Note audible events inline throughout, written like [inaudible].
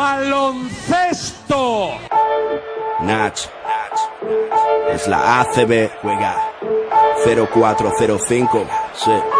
baloncesto. Nach. Es la ACB. Juega 0405. Sí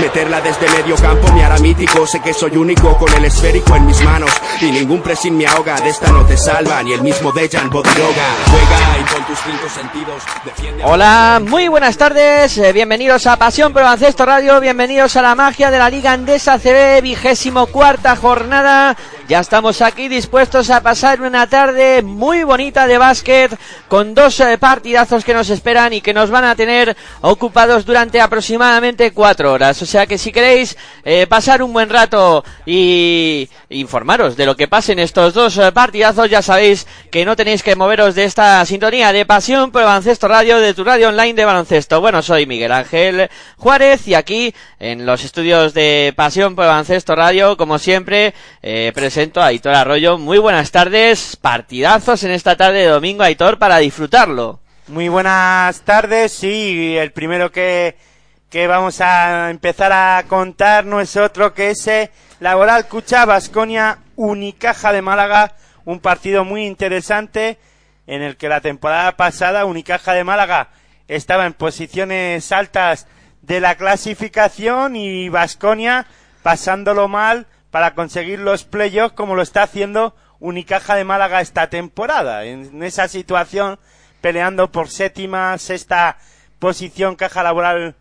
Meterla desde medio campo me hará mítico. Sé que soy único con el esférico en mis manos. Y ningún presin me ahoga. De esta no te salva ni el mismo Dejan Bodiroga. Juega y con tus cinco sentidos defiende. Hola, muy buenas tardes. Eh, bienvenidos a Pasión Ancesto Radio. Bienvenidos a la magia de la Liga Andesa CB, vigésimo cuarta jornada. Ya estamos aquí dispuestos a pasar una tarde muy bonita de básquet con dos eh, partidazos que nos esperan y que nos van a tener ocupados durante aproximadamente cuatro horas. O sea que si queréis eh, pasar un buen rato y informaros de lo que pase en estos dos eh, partidazos, ya sabéis que no tenéis que moveros de esta sintonía de pasión por baloncesto radio, de tu radio online de baloncesto. Bueno, soy Miguel Ángel Juárez y aquí en los estudios de pasión por baloncesto radio, como siempre, eh, a Aitor Arroyo. Muy buenas tardes, partidazos en esta tarde de domingo, Aitor, para disfrutarlo. Muy buenas tardes, sí, el primero que, que vamos a empezar a contar no es otro que ese Laboral Cucha Basconia Unicaja de Málaga, un partido muy interesante en el que la temporada pasada Unicaja de Málaga estaba en posiciones altas de la clasificación y Basconia pasándolo mal para conseguir los playoffs como lo está haciendo Unicaja de Málaga esta temporada. En esa situación, peleando por séptima, sexta posición Caja Laboral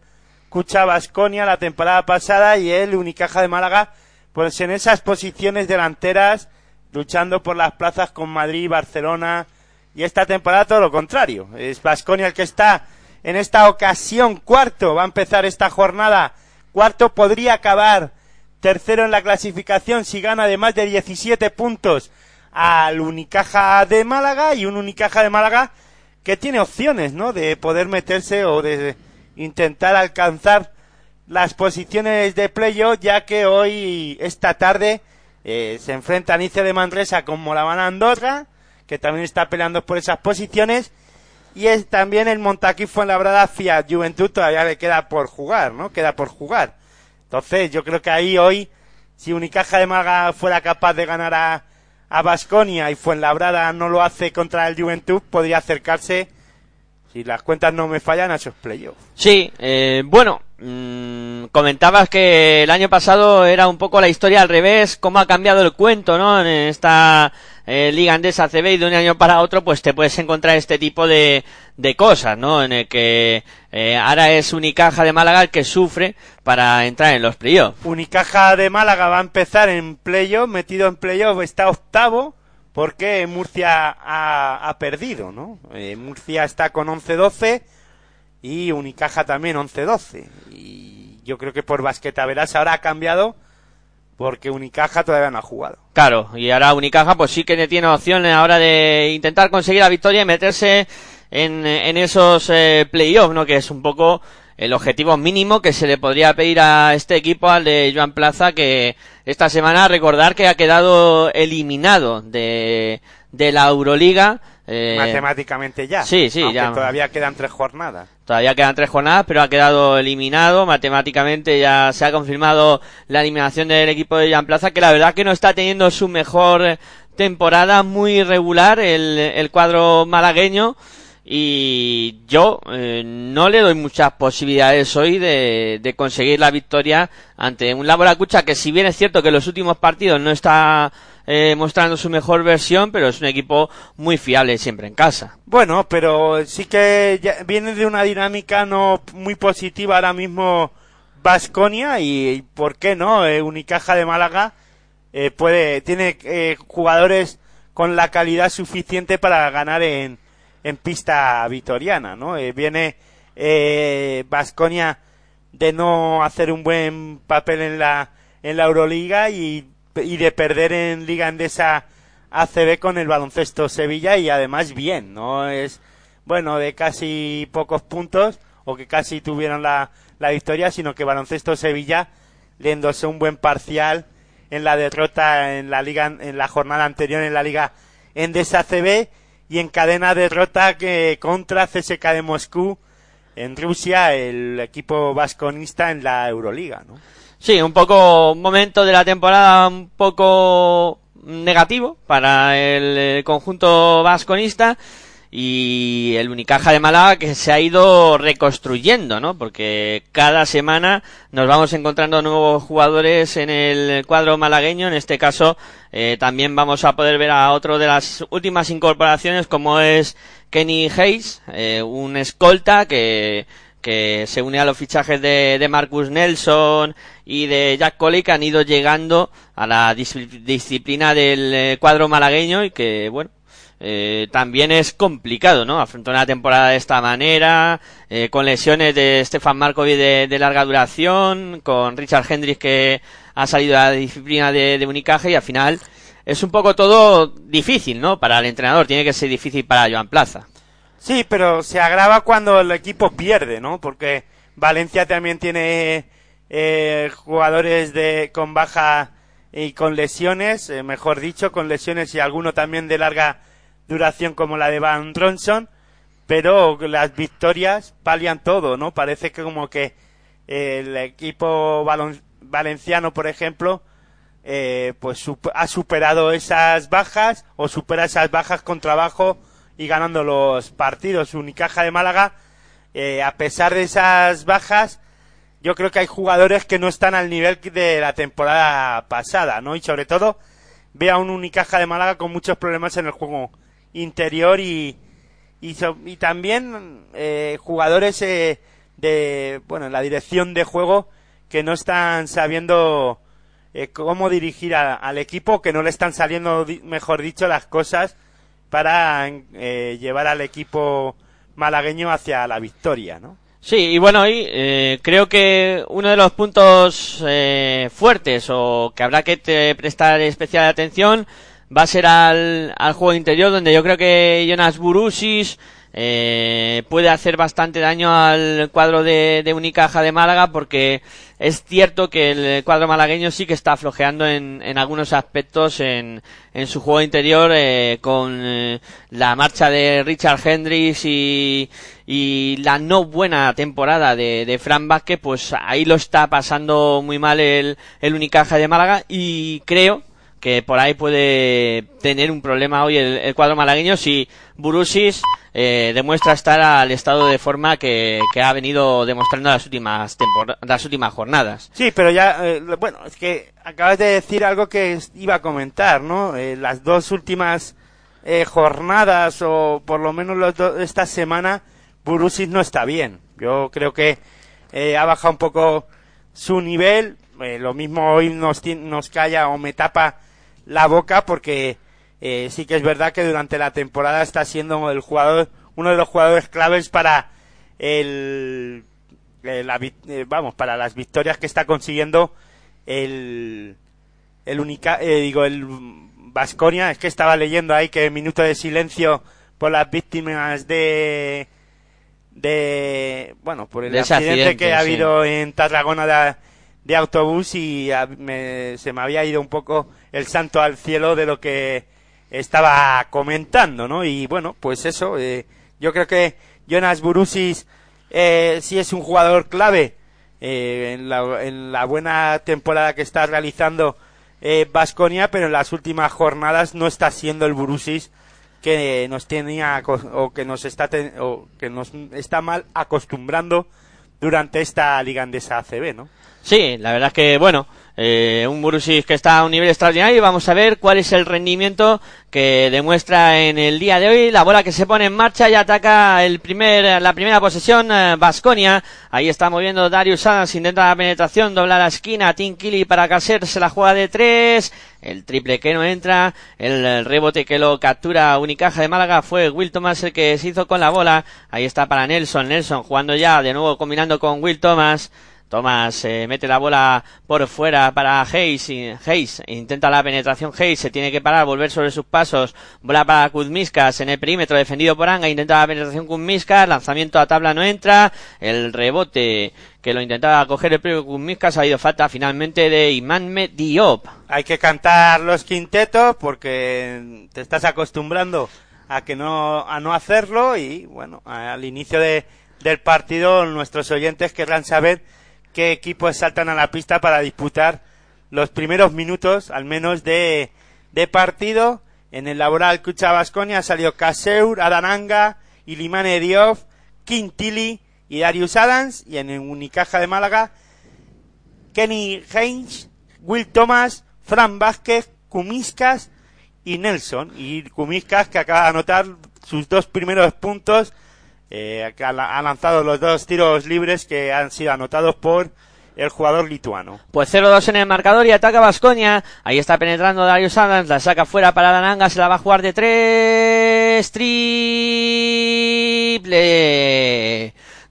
Cucha Basconia la temporada pasada y el Unicaja de Málaga, pues en esas posiciones delanteras, luchando por las plazas con Madrid, Barcelona, y esta temporada todo lo contrario. Es Basconia el que está en esta ocasión cuarto, va a empezar esta jornada cuarto, podría acabar tercero en la clasificación si gana de más de 17 puntos al Unicaja de Málaga y un Unicaja de Málaga que tiene opciones, ¿no? De poder meterse o de intentar alcanzar las posiciones de playoff, ya que hoy, esta tarde, eh, se enfrenta Nice de Manresa con Moravana Andorra, que también está peleando por esas posiciones, y es también el Montaquí Fuenlabrada Fiat Juventud todavía le queda por jugar, ¿no? Queda por jugar. Entonces, yo creo que ahí hoy, si Unicaja de Málaga fuera capaz de ganar a, a Basconia y Fuenlabrada no lo hace contra el Juventud, podría acercarse, si las cuentas no me fallan, a esos playoffs. Sí, eh, bueno, mmm, comentabas que el año pasado era un poco la historia al revés, cómo ha cambiado el cuento, ¿no? En esta eh, Liga Andesa CB y de un año para otro, pues te puedes encontrar este tipo de, de cosas, ¿no? En el que eh, ahora es Unicaja de Málaga el que sufre para entrar en los playoffs. Unicaja de Málaga va a empezar en playoff, metido en playoff, está octavo, porque Murcia ha, ha perdido, ¿no? Eh, Murcia está con 11-12 y Unicaja también 11-12. Y yo creo que por basqueta verás ahora ha cambiado porque Unicaja todavía no ha jugado. Claro, y ahora Unicaja pues sí que tiene opción ahora de intentar conseguir la victoria y meterse en, en esos eh, playoffs, ¿no? Que es un poco el objetivo mínimo que se le podría pedir a este equipo, al de Joan Plaza, que esta semana recordar que ha quedado eliminado de, de la Euroliga. Eh, matemáticamente ya. Sí, sí, aunque ya. todavía quedan tres jornadas. Todavía quedan tres jornadas, pero ha quedado eliminado. Matemáticamente ya se ha confirmado la eliminación del equipo de Jan Plaza, que la verdad que no está teniendo su mejor temporada, muy irregular el, el cuadro malagueño. y yo eh, no le doy muchas posibilidades hoy de, de conseguir la victoria ante un Laboracucha que si bien es cierto que en los últimos partidos no está eh, mostrando su mejor versión, pero es un equipo muy fiable siempre en casa. Bueno, pero sí que viene de una dinámica no muy positiva ahora mismo Vasconia y, ¿por qué no? Eh, Unicaja de Málaga eh, puede tiene eh, jugadores con la calidad suficiente para ganar en, en pista vitoriana, ¿no? Eh, viene Vasconia de no hacer un buen papel en la en la Euroliga y, y de perder en Liga Endesa ACB con el baloncesto Sevilla y además bien, ¿no? Es, bueno, de casi pocos puntos o que casi tuvieron la, la victoria, sino que baloncesto Sevilla le endosó un buen parcial en la derrota en la liga, en la jornada anterior en la liga Endesa ACB y en cadena derrota que contra CSK de Moscú en Rusia, el equipo vasconista en la Euroliga, ¿no? Sí, un poco un momento de la temporada un poco negativo para el, conjunto vasconista y el Unicaja de Málaga que se ha ido reconstruyendo, ¿no? Porque cada semana nos vamos encontrando nuevos jugadores en el cuadro malagueño. En este caso, eh, también vamos a poder ver a otro de las últimas incorporaciones, como es Kenny Hayes, eh, un escolta que que se une a los fichajes de, de Marcus Nelson y de Jack Coley que han ido llegando a la dis disciplina del eh, cuadro malagueño y que, bueno, eh, también es complicado, ¿no? Afrontar una temporada de esta manera, eh, con lesiones de Stefan Markovic de, de, larga duración, con Richard Hendricks que ha salido a la disciplina de, de Unicaje y al final es un poco todo difícil, ¿no? Para el entrenador, tiene que ser difícil para Joan Plaza. Sí, pero se agrava cuando el equipo pierde, ¿no? Porque Valencia también tiene eh, jugadores de con baja y con lesiones, eh, mejor dicho, con lesiones y alguno también de larga duración como la de Van Ronson, pero las victorias palian todo, ¿no? Parece que como que eh, el equipo valenciano, por ejemplo, eh, pues sup ha superado esas bajas o supera esas bajas con trabajo y ganando los partidos. Unicaja de Málaga, eh, a pesar de esas bajas, yo creo que hay jugadores que no están al nivel de la temporada pasada, ¿no? Y sobre todo, ve a un Unicaja de Málaga con muchos problemas en el juego interior y, y, también eh, jugadores eh, de, bueno, en la dirección de juego que no están sabiendo eh, cómo dirigir al equipo, que no le están saliendo, mejor dicho, las cosas para eh, llevar al equipo malagueño hacia la victoria, ¿no? Sí, y bueno, hoy eh, creo que uno de los puntos eh, fuertes o que habrá que prestar especial atención va a ser al, al juego interior, donde yo creo que Jonas Burusis eh, puede hacer bastante daño al cuadro de, de, Unicaja de Málaga porque es cierto que el cuadro malagueño sí que está flojeando en, en algunos aspectos en, en, su juego interior eh, con eh, la marcha de Richard Hendricks y, y la no buena temporada de, de Fran Vázquez pues ahí lo está pasando muy mal el, el Unicaja de Málaga y creo que por ahí puede tener un problema hoy el, cuadro malagueño si Burusis eh, demuestra estar al estado de forma que, ha venido demostrando las últimas las últimas jornadas. Sí, pero ya, eh, bueno, es que acabas de decir algo que iba a comentar, ¿no? Eh, las dos últimas eh, jornadas, o por lo menos los do, esta semana, Burusis no está bien. Yo creo que ha bajado un poco su nivel. Lo mismo hoy nos, nos calla o me tapa la boca porque eh, sí que es verdad que durante la temporada está siendo el jugador uno de los jugadores claves para el, eh, eh, vamos para las victorias que está consiguiendo el el única eh, digo el Vasconia es que estaba leyendo ahí que minuto de silencio por las víctimas de de bueno por el de accidente, accidente, que ha sí. habido en Tarragona de, de autobús y a, me, se me había ido un poco el santo al cielo de lo que estaba comentando, ¿no? Y bueno, pues eso, eh, yo creo que Jonas Burusis eh, sí es un jugador clave eh, en, la, en, la, buena temporada que está realizando Vasconia, pero en las últimas jornadas no está siendo el Burusis que nos tenía o que nos está o que nos está mal acostumbrando durante esta Liga Andesa ACB, ¿no? Sí, la verdad es que, bueno, eh, un Burusis que está a un nivel extraordinario y vamos a ver cuál es el rendimiento que demuestra en el día de hoy. La bola que se pone en marcha y ataca el primer, la primera posesión, Vasconia. Eh, Ahí está moviendo Darius Adams, intenta la penetración, dobla la esquina, Tim Killy para Caser, se la juega de tres. El triple que no entra, el rebote que lo captura Unicaja de Málaga fue Will Thomas el que se hizo con la bola. Ahí está para Nelson, Nelson jugando ya de nuevo combinando con Will Thomas. Thomas eh, mete la bola por fuera para Hayes. Hayes intenta la penetración. Hayes se tiene que parar, volver sobre sus pasos. Bola para Kuzmiskas en el perímetro defendido por Anga. Intenta la penetración Kuzmiskas. Lanzamiento a tabla no entra. El rebote que lo intentaba coger el propio Kuzmiskas ha ido falta finalmente de Imanme Diop. Hay que cantar los quintetos porque te estás acostumbrando a que no a no hacerlo y bueno al inicio de, del partido nuestros oyentes querrán saber qué equipos saltan a la pista para disputar los primeros minutos, al menos, de, de partido. En el laboral Cucha Basconia salió Caseur, Adananga, Ilimane Diop, Quintili y Darius Adams. Y en el Unicaja de Málaga, Kenny Haynes, Will Thomas, Fran Vázquez, Kumiskas y Nelson. Y Kumiskas que acaba de anotar sus dos primeros puntos eh, ha lanzado los dos tiros libres que han sido anotados por el jugador lituano. Pues 0-2 en el marcador y ataca Vascoña. Ahí está penetrando Darius Adams, la saca fuera para Dananga, se la va a jugar de tres. Triple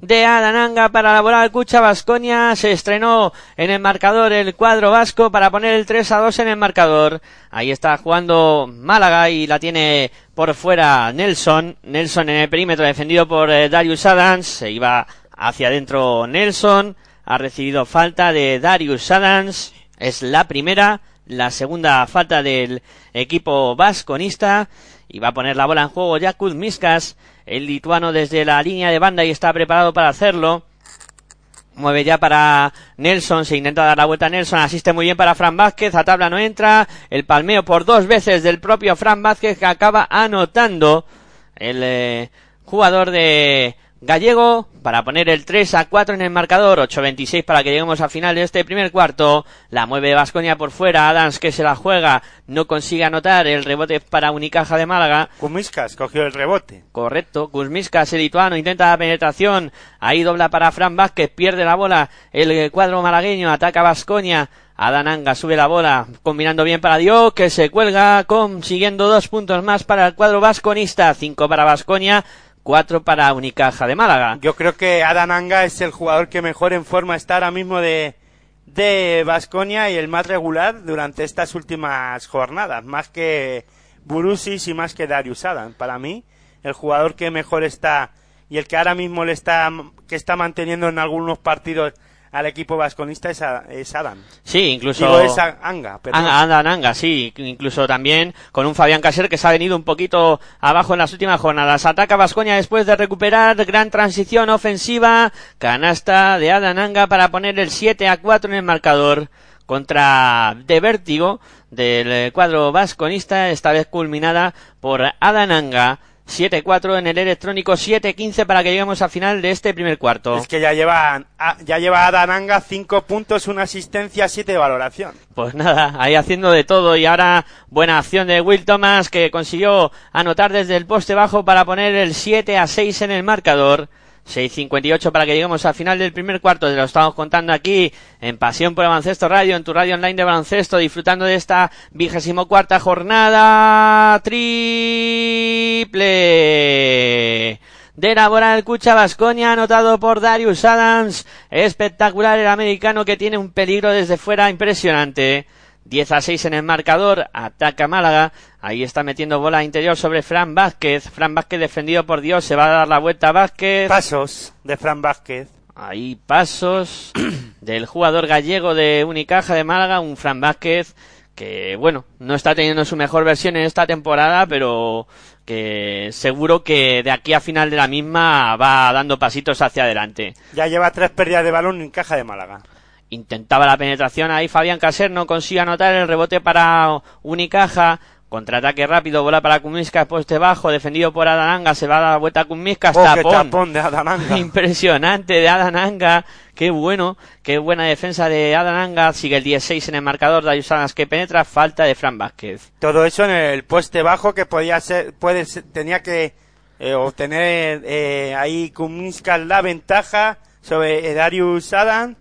de Adananga para elaborar Cucha Vasconia. Se estrenó en el marcador el cuadro vasco para poner el 3 a 2 en el marcador. Ahí está jugando Málaga y la tiene por fuera Nelson. Nelson en el perímetro defendido por eh, Darius Adams. Se iba hacia adentro Nelson. Ha recibido falta de Darius Adams. Es la primera. La segunda falta del equipo vasconista. Y va a poner la bola en juego Jakub Miskas el lituano desde la línea de banda y está preparado para hacerlo. Mueve ya para Nelson, se intenta dar la vuelta a Nelson, asiste muy bien para Fran Vázquez, a tabla no entra, el palmeo por dos veces del propio Fran Vázquez que acaba anotando el eh, jugador de Gallego para poner el 3 a 4 en el marcador, 8-26 para que lleguemos al final de este primer cuarto. La mueve Vasconia por fuera, Adams que se la juega, no consigue anotar el rebote para Unicaja de Málaga. Kuzmiskas cogió el rebote. Correcto, Kuzmiskas, el lituano, intenta la penetración, ahí dobla para Fran Vázquez, pierde la bola, el cuadro malagueño ataca a Vasconia. Adananga sube la bola, combinando bien para Dios, que se cuelga, consiguiendo dos puntos más para el cuadro vasconista, cinco para Vasconia, cuatro para Unicaja de Málaga. Yo creo que Adananga es el jugador que mejor en forma está ahora mismo de de Vasconia y el más regular durante estas últimas jornadas, más que Burusis y más que Darius Adam. Para mí, el jugador que mejor está y el que ahora mismo le está que está manteniendo en algunos partidos al equipo vasconista es, es Adam. Sí, incluso. Digo, es Anga, Anga, Anga, sí. Incluso también con un Fabián Caser que se ha venido un poquito abajo en las últimas jornadas. Ataca Vascoña después de recuperar gran transición ofensiva. Canasta de Adananga para poner el 7 a 4 en el marcador contra De Vértigo del cuadro vasconista, esta vez culminada por Adananga 7-4 en el electrónico, 7-15 para que lleguemos al final de este primer cuarto. Es que ya lleva, ya lleva Adananga 5 puntos, una asistencia, 7 de valoración. Pues nada, ahí haciendo de todo y ahora buena acción de Will Thomas que consiguió anotar desde el poste bajo para poner el 7 a 6 en el marcador. 6.58 para que lleguemos al final del primer cuarto. Te lo estamos contando aquí en Pasión por el Baloncesto Radio, en tu radio online de baloncesto, disfrutando de esta vigésimo cuarta jornada. Triple de el Cucha Vasconia, anotado por Darius Adams. Espectacular el americano que tiene un peligro desde fuera impresionante. 10 a 6 en el marcador, ataca Málaga, ahí está metiendo bola interior sobre Fran Vázquez, Fran Vázquez defendido por Dios, se va a dar la vuelta a Vázquez. Pasos de Fran Vázquez. Ahí pasos [clears throat] del jugador gallego de Unicaja de Málaga, un Fran Vázquez que bueno, no está teniendo su mejor versión en esta temporada, pero que seguro que de aquí a final de la misma va dando pasitos hacia adelante. Ya lleva tres pérdidas de balón en caja de Málaga. Intentaba la penetración ahí Fabián Caser, no consigue anotar el rebote para Unicaja. Contraataque rápido, bola para Kumiskas, poste bajo, defendido por Adananga, se va a dar la vuelta a Kumiskas, Oh, tapón. tapón de Adananga. [laughs] Impresionante de Adananga, qué bueno, qué buena defensa de Adananga, sigue el 16 en el marcador, Darius Adams que penetra, falta de Fran Vázquez. Todo eso en el poste bajo que podía ser, puede ser- tenía que eh, obtener eh, ahí Kuminska la ventaja sobre Darius Adam,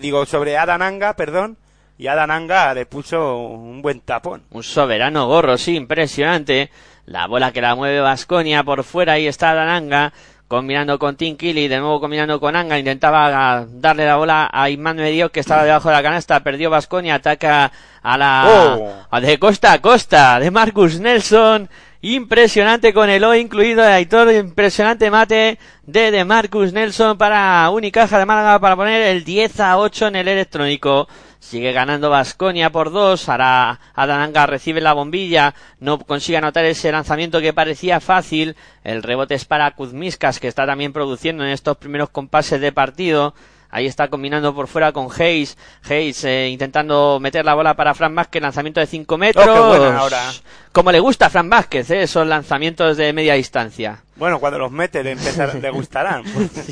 digo sobre Adananga, perdón, y Adananga le puso un buen tapón. Un soberano gorro, sí, impresionante. La bola que la mueve Vasconia por fuera, ahí está Adananga, combinando con Tim Kelly, de nuevo combinando con Anga, intentaba darle la bola a Imán Medio que estaba debajo de la canasta, perdió Vasconia, ataca a la Oh. a de costa a costa de Marcus Nelson, impresionante con el O incluido de Aitor, impresionante mate de de Marcus Nelson para Unicaja de Málaga para poner el 10 a 8 en el electrónico. Sigue ganando Vasconia por dos. Ahora Adananga recibe la bombilla. No consigue anotar ese lanzamiento que parecía fácil. El rebote es para Kuzmiskas, que está también produciendo en estos primeros compases de partido. Ahí está combinando por fuera con Hayes. Hayes eh, intentando meter la bola para Fran Vázquez. Lanzamiento de 5 metros. Oh, qué buena ahora. Como le gusta a Fran Vázquez, eh, esos lanzamientos de media distancia. Bueno, cuando los mete le, empezar- [laughs] le gustarán.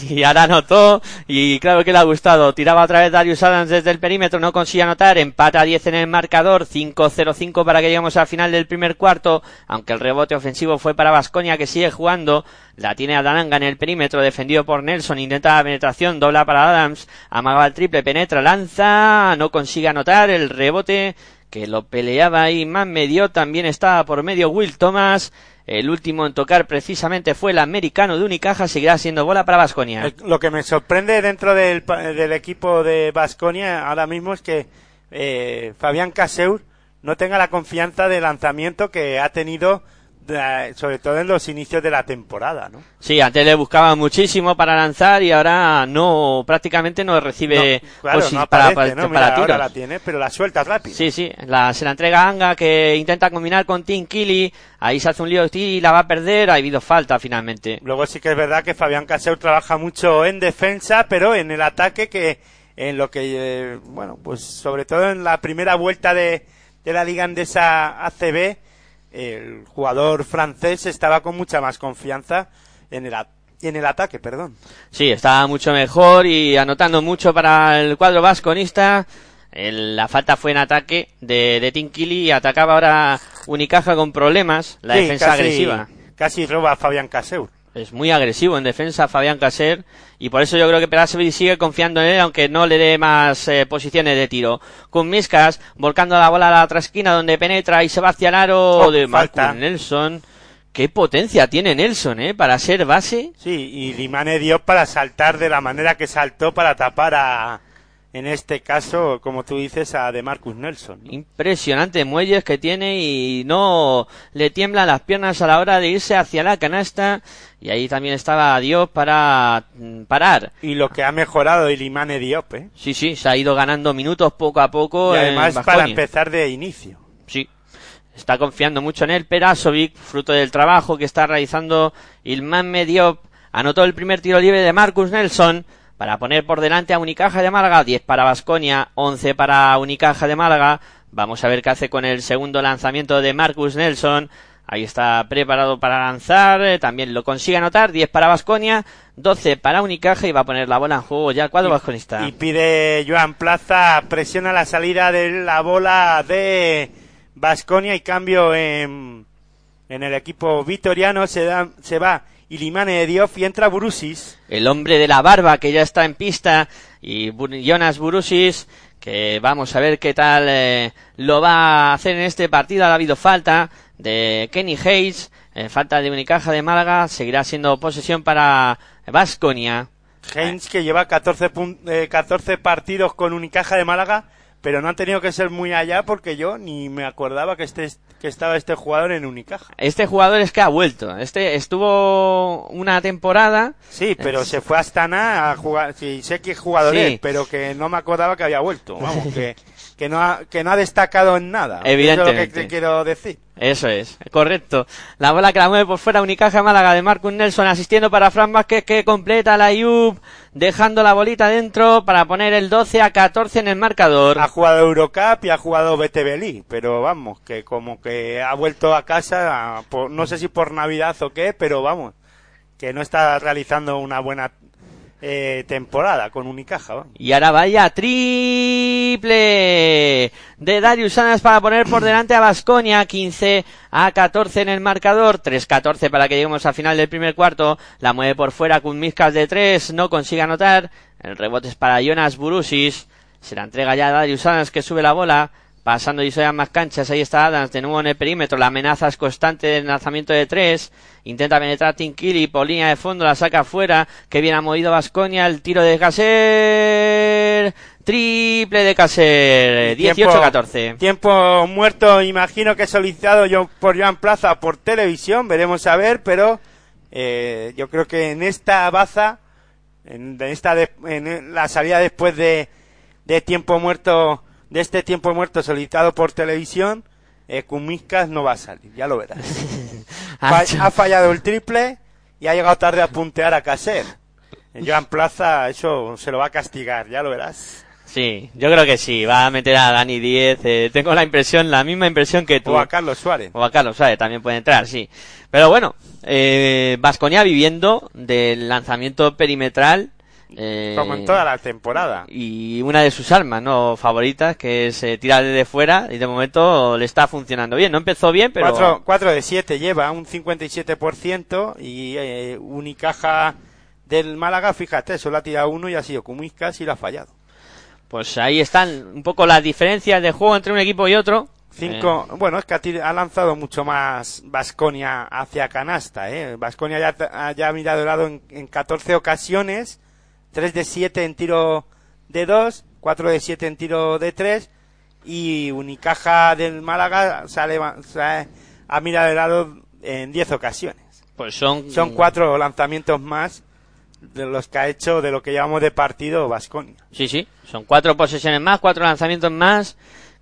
Y ahora anotó, y claro que le ha gustado. Tiraba otra vez Darius Adams desde el perímetro, no consigue anotar. Empata a 10 en el marcador, 5-0-5 para que lleguemos al final del primer cuarto. Aunque el rebote ofensivo fue para Vasconia, que sigue jugando. La tiene Adananga en el perímetro, defendido por Nelson. Intenta la penetración, dobla para Adams. Amagaba el triple, penetra, lanza, no consigue anotar. El rebote que lo peleaba ahí más medio, también estaba por medio Will Thomas. El último en tocar precisamente fue el americano de Unicaja, seguirá siendo bola para Vasconia. El- lo que me sorprende dentro del, del equipo de Basconia ahora mismo es que eh, Fabián Caseur no tenga la confianza de lanzamiento que ha tenido sobre todo en los inicios de la temporada, ¿no? Sí, antes le buscaba muchísimo para lanzar y ahora no, prácticamente no recibe No, claro, no para, aparece, para- ¿no? para Mira, ahora tiros. la tiene, pero la suelta rápido. Sí, sí, la, se la entrega a Anga que intenta combinar con Tim Killy, ahí se hace un lío y la va a perder, ha habido falta finalmente. Luego sí que es verdad que Fabián Caseur trabaja mucho en defensa, pero en el ataque que en lo que eh, bueno, pues sobre todo en la primera vuelta de, de la Liga Andesa ACB, el jugador francés estaba con mucha más confianza en el en el ataque, perdón. Sí, estaba mucho mejor y anotando mucho para el cuadro vasconista. El- la falta fue en ataque de, de Tim Killy y atacaba ahora Unicaja con problemas, la Sí, defensa casi- agresiva. Casi roba a Fabián Caseur. Es muy agresivo en defensa Fabián Caser y por eso yo creo que Perasovic sigue confiando en él aunque no le dé más eh, posiciones de tiro. Con Miscas volcando la bola a la otra esquina donde penetra y se va hacia el aro Oh, de Marcus. Nelson. Qué potencia tiene Nelson, ¿eh? Para ser base. Sí, y Limane dio para saltar de la manera que saltó para tapar a, en este caso, como tú dices, a de Marcus Nelson. ¿no? Impresionante muelles que tiene y no le tiemblan las piernas a la hora de irse hacia la canasta. Y ahí también estaba Dios para mm, parar. Y lo que ha mejorado Ilimane Diop, ¿eh? Sí, sí, se ha ido ganando minutos poco a poco. Y en además para empezar de inicio. Sí. Está confiando mucho en él. Perasovic, fruto del trabajo que está realizando Ilman Mediop, anotó el primer tiro libre de Marcus Nelson para poner por delante a Unicaja de Málaga. 10 para Basconia, 11 para Unicaja de Málaga. Vamos a ver qué hace con el segundo lanzamiento de Marcus Nelson. Ahí está preparado para lanzar. eh, También lo consigue anotar. 10 para Basconia, 12 para Unicaja y va a poner la bola en juego ya cuadro vasconista. Y pide Joan Plaza, presiona la salida de la bola de Basconia y cambio en, en el equipo vitoriano. Se, da, se va Ilimane Diop y entra Burusis. el hombre de la barba que ya está en pista y Jonas Burusis que vamos a ver qué tal eh, lo va a hacer en este partido ha habido falta de Kenny Hayes eh, falta de Unicaja de Málaga seguirá siendo posesión para Vasconia Heinz que lleva 14, pun- eh, 14 partidos con Unicaja de Málaga, pero no han tenido que ser muy allá porque yo ni me acordaba que, este, que estaba este jugador en Unicaja. este jugador es que ha vuelto este estuvo una temporada Sí, pero se fue a Astana a jugar. Sí, sé que es jugador Sí. es, pero que no me acordaba que había vuelto. Vamos, [laughs] que que no ha, que no ha destacado en nada. Eso es lo que Evidentemente. te quiero decir. Eso es, correcto. La bola que la mueve por fuera Unicaja Málaga de Marcus Nelson asistiendo para Fran Vázquez que completa la IUP dejando la bolita dentro para poner el 12 a 14 en el marcador. Ha jugado Eurocup y ha jugado BTBLI, pero vamos, que como que ha vuelto a casa, por- no sé si por Navidad o qué, pero vamos, que no está realizando una buena eh, temporada con Unicaja. vamos. Y ahora vaya triple de Darius Sanas para poner por delante a Basconia, 15 a 14 en el marcador, 3-14 para que lleguemos al final del primer cuarto, la mueve por fuera Kuzmiskas de 3, no consigue anotar, el rebote es para Jonas Burusis, se la entrega ya a Darius Sanas que sube la bola, pasando y soy más canchas, ahí está Adams de nuevo en el perímetro, la amenaza es constante del lanzamiento de 3, intenta penetrar Tinkili, por línea de fondo, la saca fuera, que bien ha movido Basconia, el tiro de Caser, triple de Caser, Tiempo- 18-14. Tiempo muerto, imagino que solicitado yo por Joan Plaza por televisión, veremos a ver, pero eh, yo creo que en esta baza, en, en esta de- en la salida después de, de tiempo muerto, de este tiempo muerto solicitado por televisión, eh, Kumiskas no va a salir, ya lo verás. [laughs] Fa- ha fallado el triple y ha llegado tarde a puntear a Caser. Joan [laughs] Plaza, eso se lo va a castigar, ya lo verás. Sí, yo creo que sí, va a meter a Dani 10, eh, tengo la impresión, la misma impresión que tú. O a Carlos Suárez. O a Carlos Suárez también puede entrar, sí. Pero bueno, eh, Vasconia viviendo del lanzamiento perimetral. Eh, Como en toda la temporada. y una de sus armas no favoritas que es eh, tirar desde fuera y de momento le está funcionando bien no empezó bien pero 4, 4 de 7 lleva un 57% y eh, Unicaja del Málaga, fíjate, solo ha tirado uno y ha sido Kumiskas y lo ha fallado. pues ahí están un poco las diferencias de juego entre un equipo y otro Cinco, bueno, es que ha, lanzado mucho más Vasconia hacia canasta, ¿eh? Vasconia ya, ya ha mirado el lado en, en 14 ocasiones, 3 de 7 en tiro de 2, 4 de 7 en tiro de 3 y Unicaja del Málaga se ha- ha mirado el lado en 10 ocasiones. pues son Son cuatro lanzamientos más de los que ha hecho de lo que llamamos de partido Vasconia. sí sí son cuatro posesiones más cuatro lanzamientos más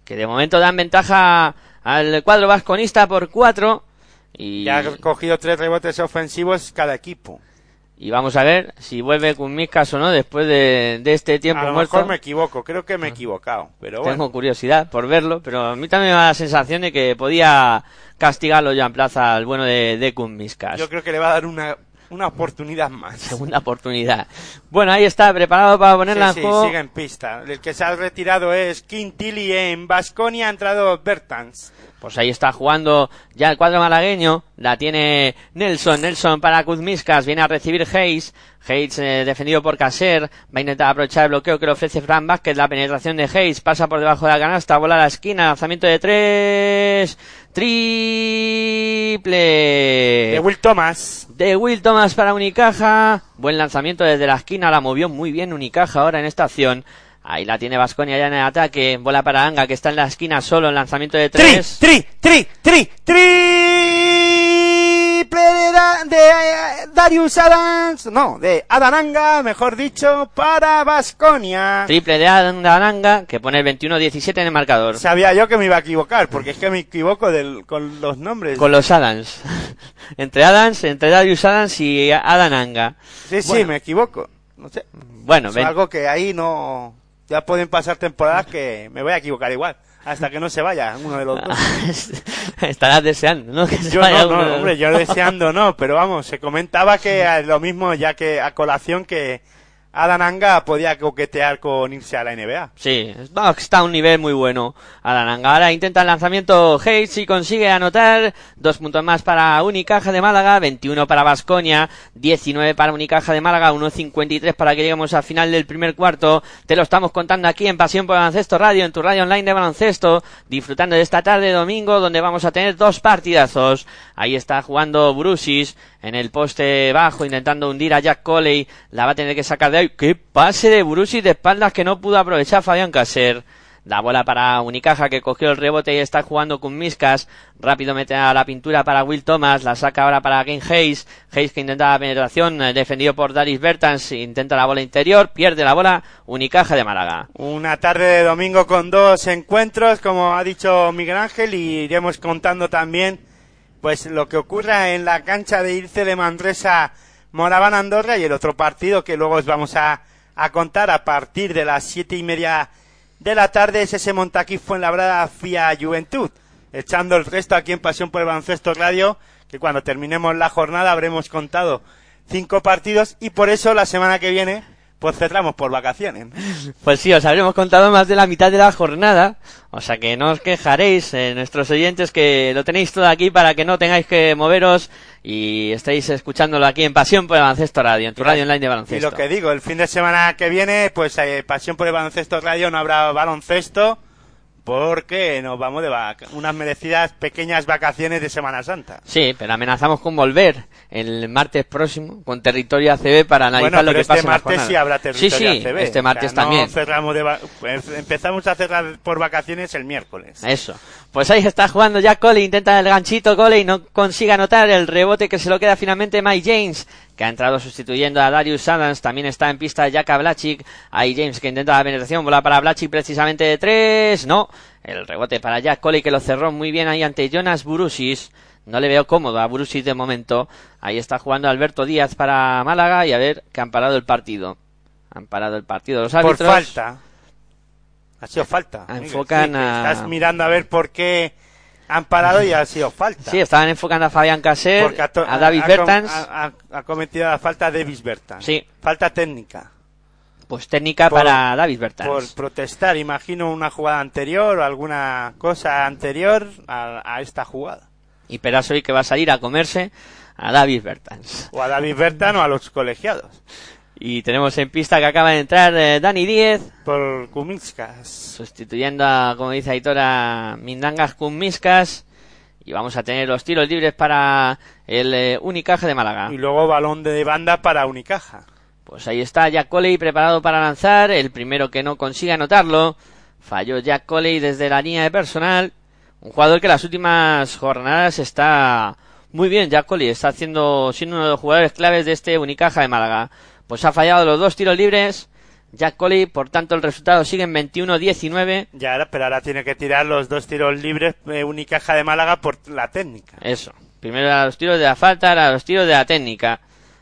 que de momento dan ventaja al cuadro vasconista por cuatro y, Ya ha cogido tres rebotes ofensivos cada equipo. Y vamos a ver si vuelve con Miscas o no después de, de este tiempo a lo muerto mejor me equivoco, creo que me he equivocado, pero bueno. Tengo curiosidad por verlo, pero a mí también me da la sensación de que podía castigarlo ya en plaza al bueno de, de Kunmiskas. Yo creo que le va a dar una, una oportunidad más. [laughs] Segunda oportunidad. Bueno, ahí está, preparado para ponerla Sí, en sí, juego. sigue en pista. El que se ha retirado es Quintili en Basconia, ha entrado Bertans. Pues ahí está jugando ya el cuadro malagueño. La tiene Nelson. Nelson para Kuzmiskas. Viene a recibir Hayes. Hayes eh, defendido por Caser. Va a intentar aprovechar el bloqueo que le ofrece Fran Vázquez. La penetración de Hayes. Pasa por debajo de la canasta. Bola a la esquina. Lanzamiento de tres. Triple. De Will Thomas. de Will Thomas para Unicaja. Buen lanzamiento desde la esquina. La movió muy bien Unicaja ahora en esta acción. Ahí la tiene Vasconia ya en el ataque. Bola para Anga que está en la esquina solo. El lanzamiento de Tri, tres. tri, tri, tri, triple de, Da- de eh, Darius Adams, no, de Adananga, mejor dicho, para Basconia. Triple de Adananga que pone el 21-17 en el marcador. Sabía yo que me iba a equivocar, porque es que me equivoco del- con los nombres. Con los Adams. [laughs] entre Adams, entre Darius Adams y Adananga. Sí, sí, Bueno. me equivoco. No sé. Bueno, Es ven- algo que ahí no... Ya pueden pasar temporadas que me voy a equivocar igual. Hasta que no se vaya uno de los dos. estarás deseando, ¿no? Que se Yo vaya no, uno no, de los- hombre, yo deseando no, pero vamos, se comentaba que [laughs] lo mismo ya que a colación que Adananga podía coquetear con irse a la NBA. Sí, está a un nivel muy bueno. Adananga ahora intenta el lanzamiento Hayes y consigue anotar. Dos puntos más para Unicaja de Málaga, 21 para Basconia, 19 para Unicaja de Málaga, 1.53 para que lleguemos al final del primer cuarto. Te lo estamos contando aquí en Pasión por Baloncesto Radio, en tu radio online de baloncesto, disfrutando de esta tarde de domingo donde vamos a tener dos partidazos. Ahí está jugando Brusis en el poste bajo intentando hundir a Jack Coley. La va a tener que sacar de ahí. ¡Qué pase de Brusis de espaldas que no pudo aprovechar Fabián Caser! La bola para Unicaja que cogió el rebote y está jugando con Miscas. Rápido mete a la pintura para Will Thomas. La saca ahora para Game Hayes. Hayes que intenta la penetración. eh, defendido por Darius Bertans. Intenta la bola interior. Pierde la bola. Unicaja de Málaga. Una tarde de domingo con dos encuentros, como ha dicho Miguel Ángel, y iremos contando también pues lo que ocurra en la cancha de Irce de Manresa Moraban Andorra y el otro partido que luego os vamos a, a contar a partir de las siete y media de la tarde es ese Montaquí Fuenlabrada FIA Juventud. Echando el resto aquí en Pasión por el Baloncesto Radio, que cuando terminemos la jornada habremos contado cinco partidos y por eso la semana que viene pues cerramos por vacaciones. Pues sí, os habremos contado más de la mitad de la jornada, o sea que no os quejaréis, eh, nuestros oyentes, que lo tenéis todo aquí para que no tengáis que moveros y estéis escuchándolo aquí en Pasión por el Baloncesto Radio, en tu radio online de Y baloncesto. lo que digo, el fin de semana que viene, pues eh, Pasión por el Baloncesto Radio no habrá baloncesto porque nos vamos de vaca- unas merecidas pequeñas vacaciones de Semana Santa. Sí, pero amenazamos con volver el martes próximo con Territorio ACB para analizar Bueno, lo pero que este pasa en la martes jornada. sí habrá territorio Sí, sí, ACB. este O martes sea, no también. cerramos de pues, empezamos a cerrar por vacaciones el miércoles. Eso. Pues ahí está jugando Jack Coley, intenta el ganchito Coley, no consigue anotar el rebote que se lo queda finalmente Mike James, que ha entrado sustituyendo a Darius Adams, también está en pista Jack Blachik, ahí James que intenta la penetración, bola para Blachik precisamente de tres, no, el rebote para Jack Coley que lo cerró muy bien ahí ante Jonas Burusis, no le veo cómodo a Burusis de momento, ahí está jugando Alberto Díaz para Málaga y a ver que han parado el partido. Han parado el partido los Por árbitros. falta. Ha sido falta. Ah, Miguel, enfocan sí, a- Estás mirando a ver por qué han parado y ha sido falta. Sí, estaban enfocando a Fabián Caser, a David ha- Bertans. Ha, ha- ha cometido la falta Davis Bertans. Sí. Falta técnica. Pues técnica Por- para David Bertans. Por protestar, imagino una jugada anterior o alguna cosa anterior a, a esta jugada. Y Perasoy que va a salir a comerse a David Bertans. O a David Bertan o a los colegiados. Y tenemos en pista que acaba de entrar eh, Dani Díez, Por Kuminskas. sustituyendo a, como dice Aitora, Mindangas Miscas. Y vamos a tener los tiros libres para el eh, Unicaja de Málaga. Y luego balón de banda para Unicaja. Pues ahí está Jack Coley preparado para lanzar. El primero que no consigue anotarlo. Falló Jack Coley desde la línea de personal. Un jugador que las últimas jornadas está muy bien. Jack Coley está haciendo, siendo uno de los jugadores claves de este Unicaja de Málaga. Pues ha fallado los dos tiros libres. Jack Coley, por tanto, el resultado sigue en 21-19. Ya, pero ahora tiene que tirar los dos tiros libres eh, Unicaja de Málaga por la técnica. Eso. Primero a los tiros de la falta, ahora a los tiros de la técnica.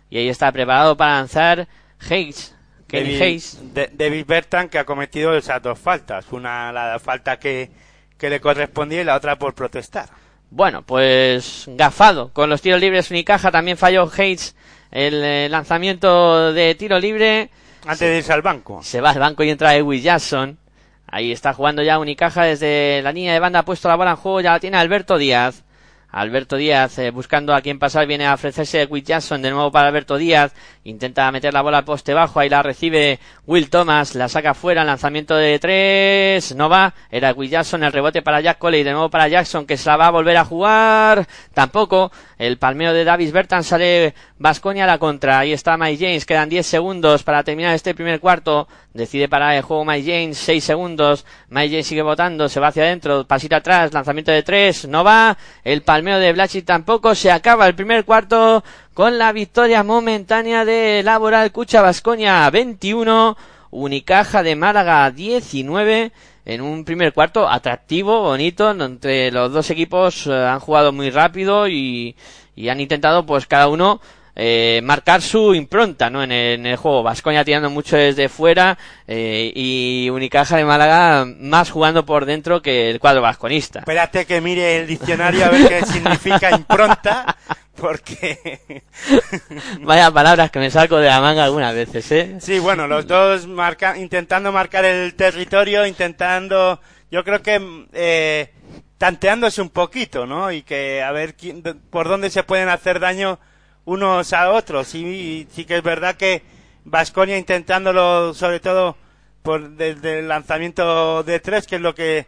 Y ahí está preparado para lanzar Hayes. Kenny David, Hayes. De- David Bertan que ha cometido esas dos faltas. Una la falta que, que le correspondía y la otra por protestar. Bueno, pues gafado. Con los tiros libres Unicaja también falló Hayes el eh, lanzamiento de tiro libre. Antes de irse al banco. Se va al banco y entra Edwin Jackson. Ahí está jugando ya Unicaja desde la línea de banda. Ha puesto la bola en juego. Ya la tiene Alberto Díaz. Alberto Díaz eh, buscando a quien pasar. Viene a ofrecerse Edwin Jackson de nuevo para Alberto Díaz. Intenta meter la bola al poste bajo. Ahí la recibe Will Thomas. La saca fuera. Lanzamiento de tres. No va. Era Edwin Jackson. El rebote para Jack Coley. De nuevo para Jackson que se la va a volver a jugar. Tampoco. El palmeo de Davis Bertan sale Vasconia a la contra. Ahí está Mike James. Quedan 10 segundos para terminar este primer cuarto. Decide parar el juego Mike James. 6 segundos. Mike James sigue votando. Se va hacia adentro. Pasita atrás. Lanzamiento de 3. No va. El palmeo de Blachit tampoco. Se acaba el primer cuarto con la victoria momentánea de Laboral Cucha Vasconia 21. Unicaja de Málaga 19 en un primer cuarto atractivo, bonito, entre los dos equipos eh, han jugado muy rápido y, y han intentado pues cada uno eh, marcar su impronta ¿no? en, el, en el juego. Vascoña tirando mucho desde fuera eh, y Unicaja de Málaga más jugando por dentro que el cuadro vasconista. Espérate que mire el diccionario a ver qué significa impronta. Porque. [laughs] Vaya palabras que me saco de la manga algunas veces, ¿eh? Sí, bueno, los dos marca, intentando marcar el territorio, intentando, yo creo que eh, tanteándose un poquito, ¿no? Y que a ver quién- por dónde se pueden hacer daño unos a otros. Y, sí que es verdad que Vasconia intentándolo, sobre todo por desde el lanzamiento de tres, que es lo que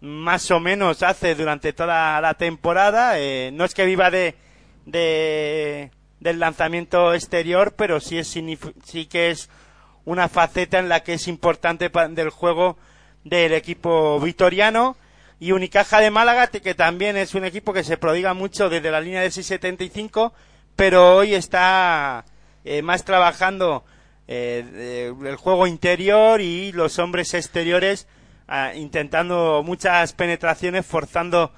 más o menos hace durante toda la temporada. eh, no es que viva de, de del lanzamiento exterior, pero sí es sí que es una faceta en la que es importante del juego del equipo vitoriano y Unicaja de Málaga, que también es un equipo que se prodiga mucho desde la línea de 675, pero hoy está eh, más trabajando eh, el juego interior y los hombres exteriores ah, intentando muchas penetraciones, forzando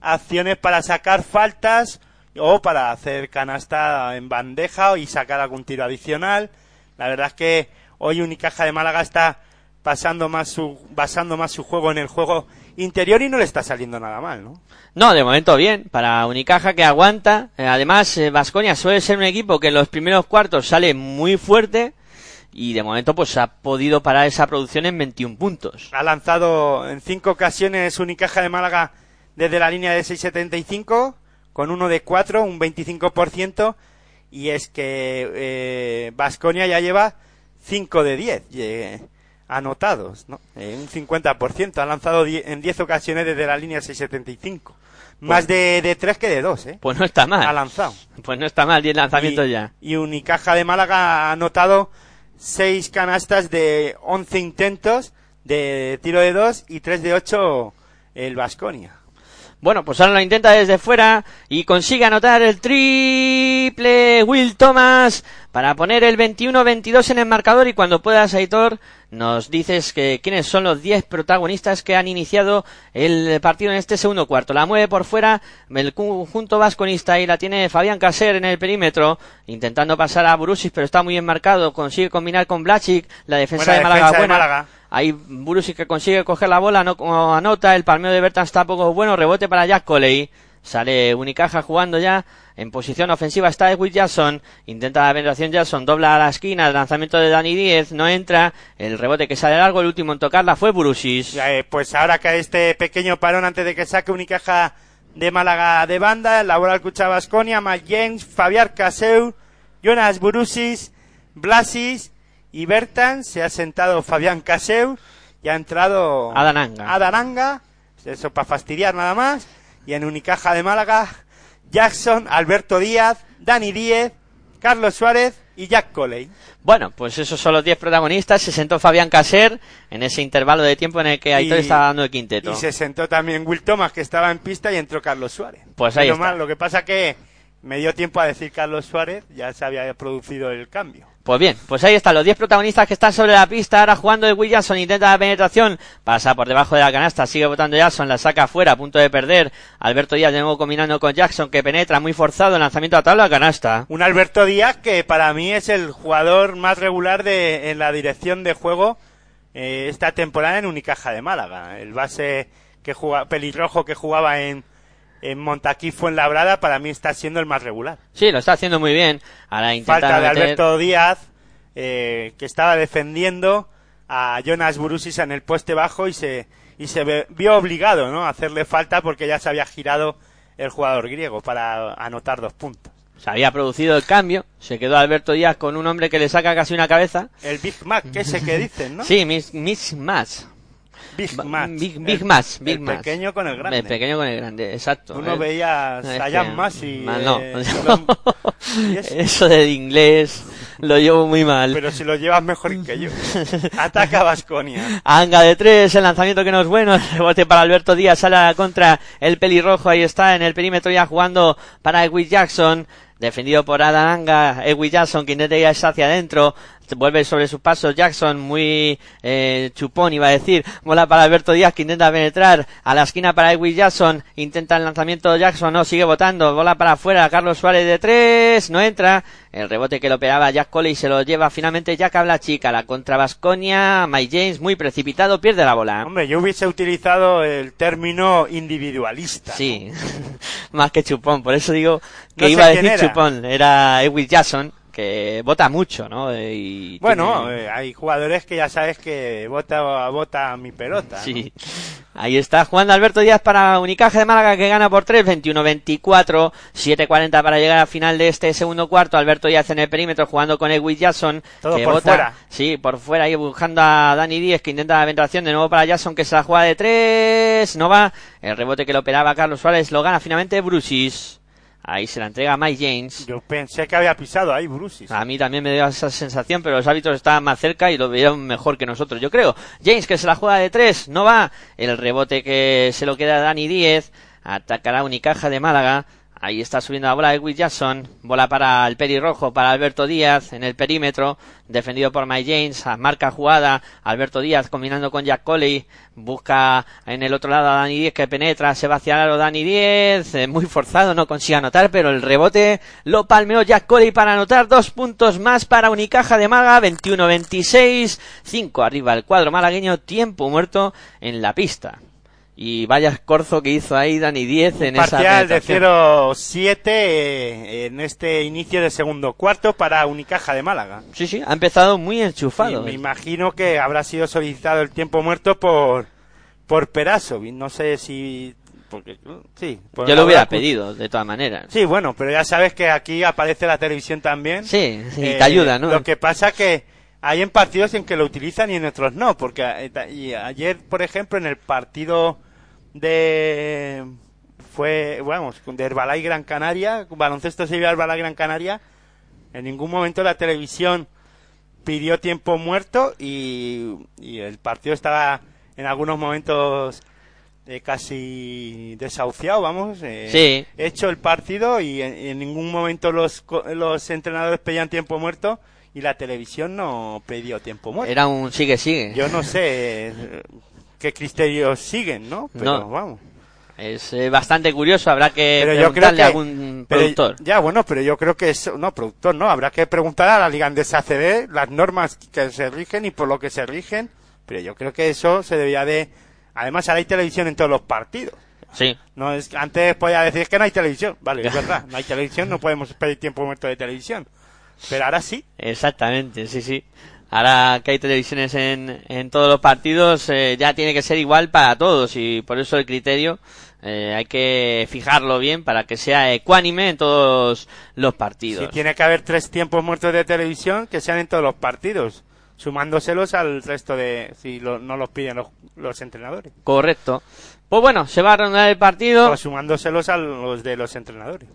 acciones para sacar faltas o para hacer canasta en bandeja y sacar algún tiro adicional. La verdad es que hoy Unicaja de Málaga está pasando más su, basando más su juego en el juego interior y no le está saliendo nada mal, ¿no? No, de momento bien, para Unicaja que aguanta. Eh, además, Vasconia eh, suele ser un equipo que en los primeros cuartos sale muy fuerte y de momento pues ha podido parar esa producción en 21 puntos. Ha lanzado en cinco ocasiones Unicaja de Málaga desde la línea de 6.75 con uno de 4, un 25%, y es que Vasconia eh, ya lleva 5 de 10 eh, anotados, ¿no? Eh, un 50%, ha lanzado en 10 ocasiones desde la línea 6.75. Más de, de 3 que de 2, ¿eh? Pues no está mal. Ha lanzado. Pues no está mal, 10 lanzamientos ya. Y Unicaja de Málaga ha anotado 6 canastas de 11 intentos de tiro de 2 y 3 de 8 el Vasconia. Bueno, pues ahora lo intenta desde fuera y consigue anotar el triple Will Thomas para poner el 21-22 en el marcador y cuando puedas, Aitor, nos dices que quiénes son los 10 protagonistas que han iniciado el partido en este segundo cuarto. La mueve por fuera el conjunto vasconista y la tiene Fabián Caser en el perímetro, intentando pasar a Burusis, pero está muy enmarcado. Consigue combinar con Blachik, la defensa, de, Málaga, buena. Ahí Burusic que consigue coger la bola, no anota, el palmeo de Bertan está poco bueno, rebote para Jack Coley. Sale Unicaja jugando ya. En posición ofensiva está Edwin Jackson. Intenta la penetración Jackson. Dobla a la esquina. El lanzamiento de Dani Díez. No entra. El rebote que sale largo. El último en tocarla fue Burusis. Eh, pues ahora que este pequeño parón antes de que saque Unicaja de Málaga de banda. Laboral Cucha Basconia. Mike James. Fabián Caseu. Jonas Burusis. Blasis y Bertan se ha sentado Fabián Caseu y ha entrado Adananga. Adananga, eso para fastidiar nada más, y en Unicaja de Málaga, Jackson, Alberto Díaz, Dani Díez, Carlos Suárez y Jack Coley. Bueno, pues esos son los 10 protagonistas. Se sentó Fabián Caser en ese intervalo de tiempo en el que Aitor estaba dando el quinteto. Y se sentó también Will Thomas, que estaba en pista, y entró Carlos Suárez. Pues ahí está. lo que pasa que me dio tiempo a decir Carlos Suárez, ya se había producido el cambio. Pues bien, pues ahí están los 10 protagonistas que están sobre la pista. Ahora jugando de Will Jackson, intenta la penetración, pasa por debajo de la canasta, sigue votando Jackson, la saca afuera, a punto de perder. Alberto Díaz de nuevo combinando con Jackson, que penetra muy forzado, el lanzamiento a tabla canasta. Un Alberto Díaz que para mí es el jugador más regular de, en la dirección de juego eh, esta temporada en Unicaja de Málaga. El base que juega, pelirrojo que jugaba en en Montaquí Fuenlabrada para mí está siendo el más regular. Sí, lo está haciendo muy bien. Ahora Falta de Alberto Díaz, eh, que estaba defendiendo a Jonas Burusis en el poste bajo y se, y se vio obligado ¿no? a hacerle falta porque ya se había girado el jugador griego para anotar dos puntos. Se había producido el cambio, se quedó Alberto Díaz con un hombre que le saca casi una cabeza. El Big Mac, que ese que dicen, ¿no? Sí, Miss Max. Big Match. Big, Big Match. Big el pequeño con el grande. El pequeño con el grande, exacto. Uno veía a Jan más y... no. Eh, [laughs] [laughs] eso de inglés lo llevo muy mal. Pero si lo llevas mejor que yo. Ataca Vasconia. [laughs] Anga de tres, el lanzamiento que no es bueno. Rebote para Alberto Díaz, sale contra el pelirrojo. Ahí está en el perímetro ya jugando para Edwin Jackson defendido por Adanga, Edwin Jackson, que intenta ir hacia adentro, vuelve sobre sus pasos Jackson, muy eh, chupón iba a decir, mola para Alberto Díaz que intenta penetrar a la esquina para Edwin Jackson, intenta el lanzamiento Jackson, no, sigue votando, bola para afuera, Carlos Suárez de tres, no entra, el rebote que lo operaba Jack Coley se lo lleva finalmente Jack Habla Chica, la contra Vasconia, Mike James muy precipitado, pierde la bola. Hombre, yo hubiese utilizado el término individualista. Sí, [laughs] más que chupón, por eso digo que iba a decir chupón, era Edwin Jackson, que vota mucho, ¿no? Y bueno, eh, hay jugadores que ya sabes que vota vota mi pelota. Sí. Ahí está jugando Alberto Díaz para Unicaje de Málaga que gana por 3, 21-24, 7-40 para llegar al final de este segundo cuarto. Alberto Díaz en el perímetro jugando con Edwin Jackson. Todo que por vota, fuera. Sí, por fuera ahí buscando a Dani Díaz que intenta la penetración de nuevo para Jackson que se la juega de 3, no va. El rebote que lo operaba Carlos Suárez lo gana finalmente Brusis. Ahí se la entrega a Mike James. Yo pensé que había pisado ahí Brusis. A mí también me dio esa sensación, pero los árbitros estaban más cerca y lo veían mejor que nosotros, yo creo. James que se la juega de tres, no va. El rebote que se lo queda a Dani Díez. Atacará Unicaja de Málaga. Ahí está subiendo la bola de Will Jackson. Bola para el pelirrojo, para Alberto Díaz en el perímetro. Defendido por Mike James. Marca jugada. Alberto Díaz combinando con Jack Coley. Busca en el otro lado a Dani Díez que penetra. Se el aro Dani Díez. Eh, muy forzado, no consigue anotar, pero el rebote lo palmeó Jack Coley para anotar. Dos puntos más para Unicaja de Málaga. 21-26. Cinco arriba el cuadro malagueño. Tiempo muerto en la pista. Y vaya escorzo que hizo ahí Dani 10 en esa Parcial de penetración. 0-7 eh, en este inicio de segundo cuarto para Unicaja de Málaga. Sí, sí, ha empezado muy Y enchufado. me imagino que habrá sido solicitado el tiempo muerto por por Perasovic. No sé si porque sí. Yo lo hubiera pedido, de todas maneras. Sí, bueno, pero ya sabes que aquí aparece la televisión también. Sí, sí, Eh, te ayuda, ¿no? Lo que pasa que hay en partidos en que lo utilizan y en otros no, porque eh, y ayer, por ejemplo, en el partido de fue, vamos, de Herbalay Gran Canaria, baloncesto Sevilla Herbalay Gran Canaria, en ningún momento la televisión pidió tiempo muerto y, y el partido estaba en algunos momentos eh, casi desahuciado, vamos. eh, Sí. Hecho el partido y en, en ningún momento los, los entrenadores pedían tiempo muerto y la televisión no pidió tiempo muerto. Era un sigue-sigue. Yo no sé eh, qué criterios siguen, ¿no? Pero No. vamos. Es eh, bastante curioso, habrá que Pero yo creo preguntarle que a algún pero- productor. ya, bueno, pero yo creo que eso, no, productor, no, habrá que preguntar a la Liga Andesa ACB las normas que se rigen y por lo que se rigen, pero yo creo que eso se debía de además ahora hay televisión en todos los partidos. Sí, No es antes podía decir que no hay televisión, vale, es [laughs] verdad, no hay televisión, no podemos pedir tiempo muerto de televisión. Pero ahora sí. exactamente, sí, sí. Ahora que hay televisiones en, en todos los partidos, eh, ya tiene que ser igual para todos y por eso el criterio eh, hay que fijarlo bien para que sea ecuánime en todos los partidos. Si tiene que haber tres tiempos muertos de televisión, que sean en todos los partidos, sumándoselos al resto de, si lo- no los piden los, los entrenadores. Correcto. Pues bueno, se va a rondar el partido. O sumándoselos a los de los entrenadores.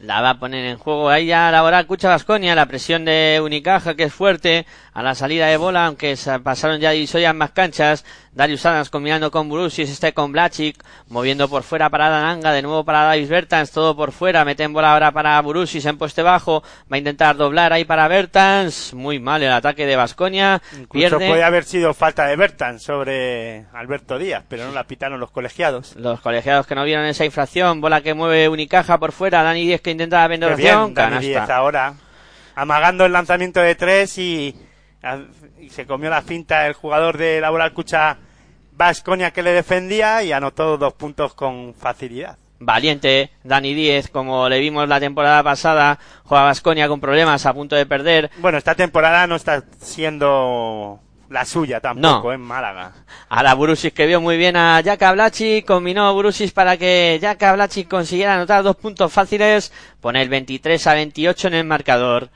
La va a poner en juego ahí ya laboral Cucha Vasconia, la presión de Unicaja que es fuerte, a la salida de bola, aunque se pasaron ya divisorias más canchas, Darius Adams combinando con Brusis, este con Blachic, moviendo por fuera para Dananga, de nuevo para Davis Bertans, todo por fuera, meten bola ahora para Brusis en poste bajo, va a intentar doblar ahí para Bertans, muy mal el ataque de Vasconia, Incluso pierde. puede haber sido falta de Bertan sobre Alberto Díaz, pero no la pitaron los colegiados. Los colegiados que no vieron esa infracción, bola que mueve Unicaja por fuera, Dani Díez que intenta Dani Díaz canasta. ahora, amagando el lanzamiento de tres y, y se comió la finta el jugador de Laboral Cucha Vasconia que le defendía y anotó dos puntos con facilidad. Valiente, Dani Díez, como le vimos la temporada pasada, juega Vasconia con problemas, a punto de perder. Bueno, esta temporada no está siendo la suya tampoco No. en Málaga. A la Burusis que vio muy bien a Jaka Blachi, combinó Burusis para que Jaka Blachi consiguiera anotar dos puntos fáciles, pone el 23 a 28 en el marcador.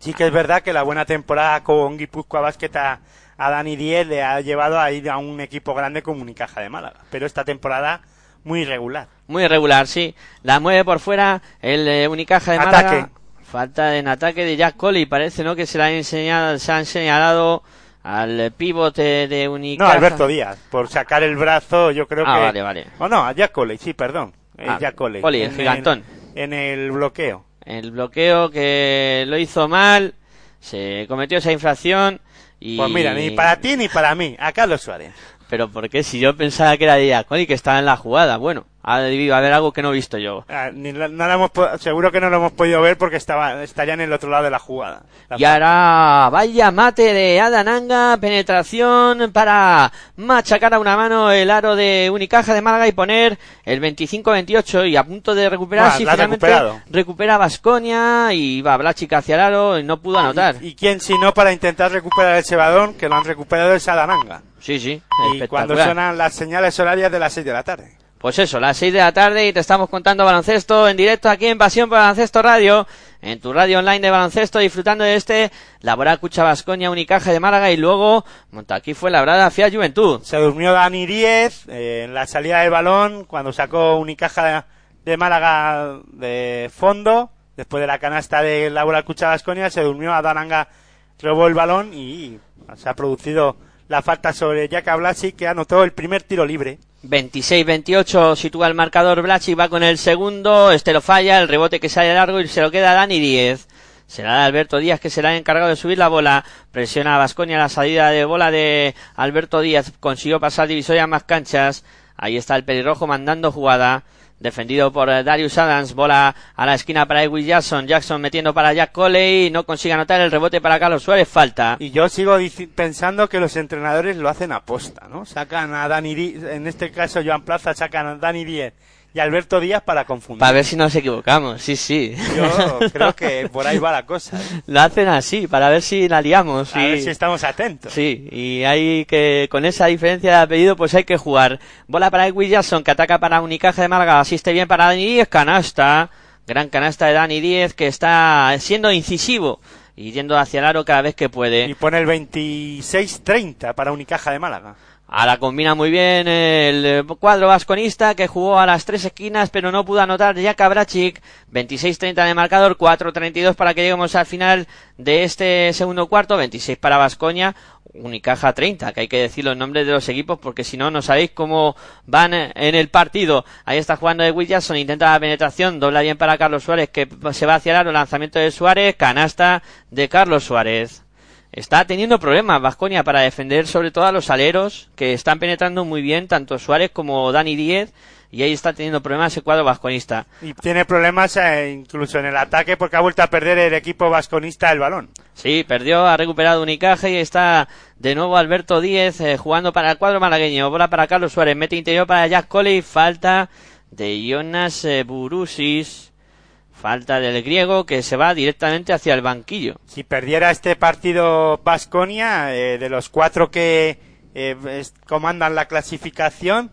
Sí que es verdad que la buena temporada con Guipúzcoa Basket a, Dani Díez le ha llevado a ir a un equipo grande como Unicaja de Málaga. Pero esta temporada muy irregular. Muy irregular, sí. La mueve por fuera el eh, Unicaja de Ataque. Málaga. Falta en ataque de Jack Coley, parece, ¿no? Que se la han enseñado, se han señalado al pivote de No, Unicaja. Alberto Díaz, por sacar el brazo, yo creo Ah, que... vale, vale. Oh, no, a Jack Coley, sí, perdón. Ah, Jack Coley. Coley, el gigantón. En el bloqueo. el bloqueo que lo hizo mal, se cometió esa infracción y... Pues mira, ni para ti ni para mí, a Carlos Suárez. Pero ¿por qué? Si yo pensaba que era de Giacoli que estaba en la jugada. Bueno, ha debido haber algo que no he visto yo. Ah, ni la- no hemos seguro que no lo hemos podido ver porque estaba, estaría en el otro lado de la jugada. La Y ahora vaya mate de Adananga, penetración para machacar a una mano el aro de Unicaja de Málaga y poner el 25-28 y a punto de recuperar si finalmente recuperado. recupera Basconia y va Blachic hacia el aro y no pudo anotar. ¿Y quién si no para intentar recuperar ese balón que lo han recuperado es Adananga? Sí, sí, Y cuando suenan las señales horarias de las 6 de la tarde. Pues eso, las 6 de la tarde y te estamos contando baloncesto en directo aquí en Pasión por Baloncesto Radio, en tu radio online de baloncesto, disfrutando de este Laboral Cucha Vascoña Unicaja de Málaga y luego Montaquí fue labrada Fiat Juventud. Se durmió Dani Díez eh, en la salida del balón cuando sacó Unicaja de Málaga de fondo, después de la canasta de Laura Cucha Vasconia, se durmió a Dananga, robó el balón y se ha producido la falta sobre Jaka Blasi que anotó el primer tiro libre. 26-28 sitúa el marcador Blasi, va con el segundo, este lo falla, el rebote que sale largo y se lo queda Dani 10. Será Alberto Díaz que será encargado de subir la bola. Presiona a Vasconia la salida de bola de Alberto Díaz. Consiguió pasar divisoria más canchas. Ahí está el pelirrojo mandando jugada. Defendido por eh, Darius Adams. Bola a la esquina para Edwin Jackson. Jackson metiendo para Jack Coley. No consigue anotar el rebote para Carlos Suárez. Falta. Y yo sigo pensando que los entrenadores lo hacen a posta, ¿no? Sacan a Dani en este caso Joan Plaza, sacan a Dani Díaz y Alberto Díaz para confundir. Para ver si nos equivocamos, sí, sí. Yo [laughs] creo que por ahí va la cosa. ¿eh? Lo hacen así, para ver si la liamos. A ver si estamos atentos. Sí, y hay que, con esa diferencia de apellido, pues hay que jugar. Bola para Edwin Jackson, que ataca para Unicaja de Málaga, asiste bien para Dani Díez, canasta. Gran canasta de Dani Díez, que está siendo incisivo y yendo hacia el aro cada vez que puede. Y pone el 26-30 para Unicaja de Málaga. Ahora combina muy bien el cuadro vasconista que jugó a las tres esquinas pero no pudo anotar ya Cabrachic. 26-30 de marcador, 4-32 para que lleguemos al final de este segundo cuarto, 26 para Vascoña, Unicaja 30, que hay que decir los nombres de los equipos porque si no, no sabéis cómo van en el partido. Ahí está jugando de Williamson, intenta la penetración, dobla bien para Carlos Suárez que se va hacia el lanzamiento de Suárez, canasta de Carlos Suárez. Está teniendo problemas Vasconia para defender sobre todo a los aleros que están penetrando muy bien tanto Suárez como Dani Díez y ahí está teniendo problemas el cuadro vasconista. Y tiene problemas eh, incluso en el ataque porque ha vuelto a perder el equipo vasconista el balón. Sí, perdió, ha recuperado Unicaje y está de nuevo Alberto Díez eh, jugando para el cuadro malagueño. Bola para Carlos Suárez, mete interior para Jack Coley, falta de Jonas eh, Burusis. Falta del griego que se va directamente hacia el banquillo. Si perdiera este partido Basconia, eh, de los cuatro que eh, comandan la clasificación,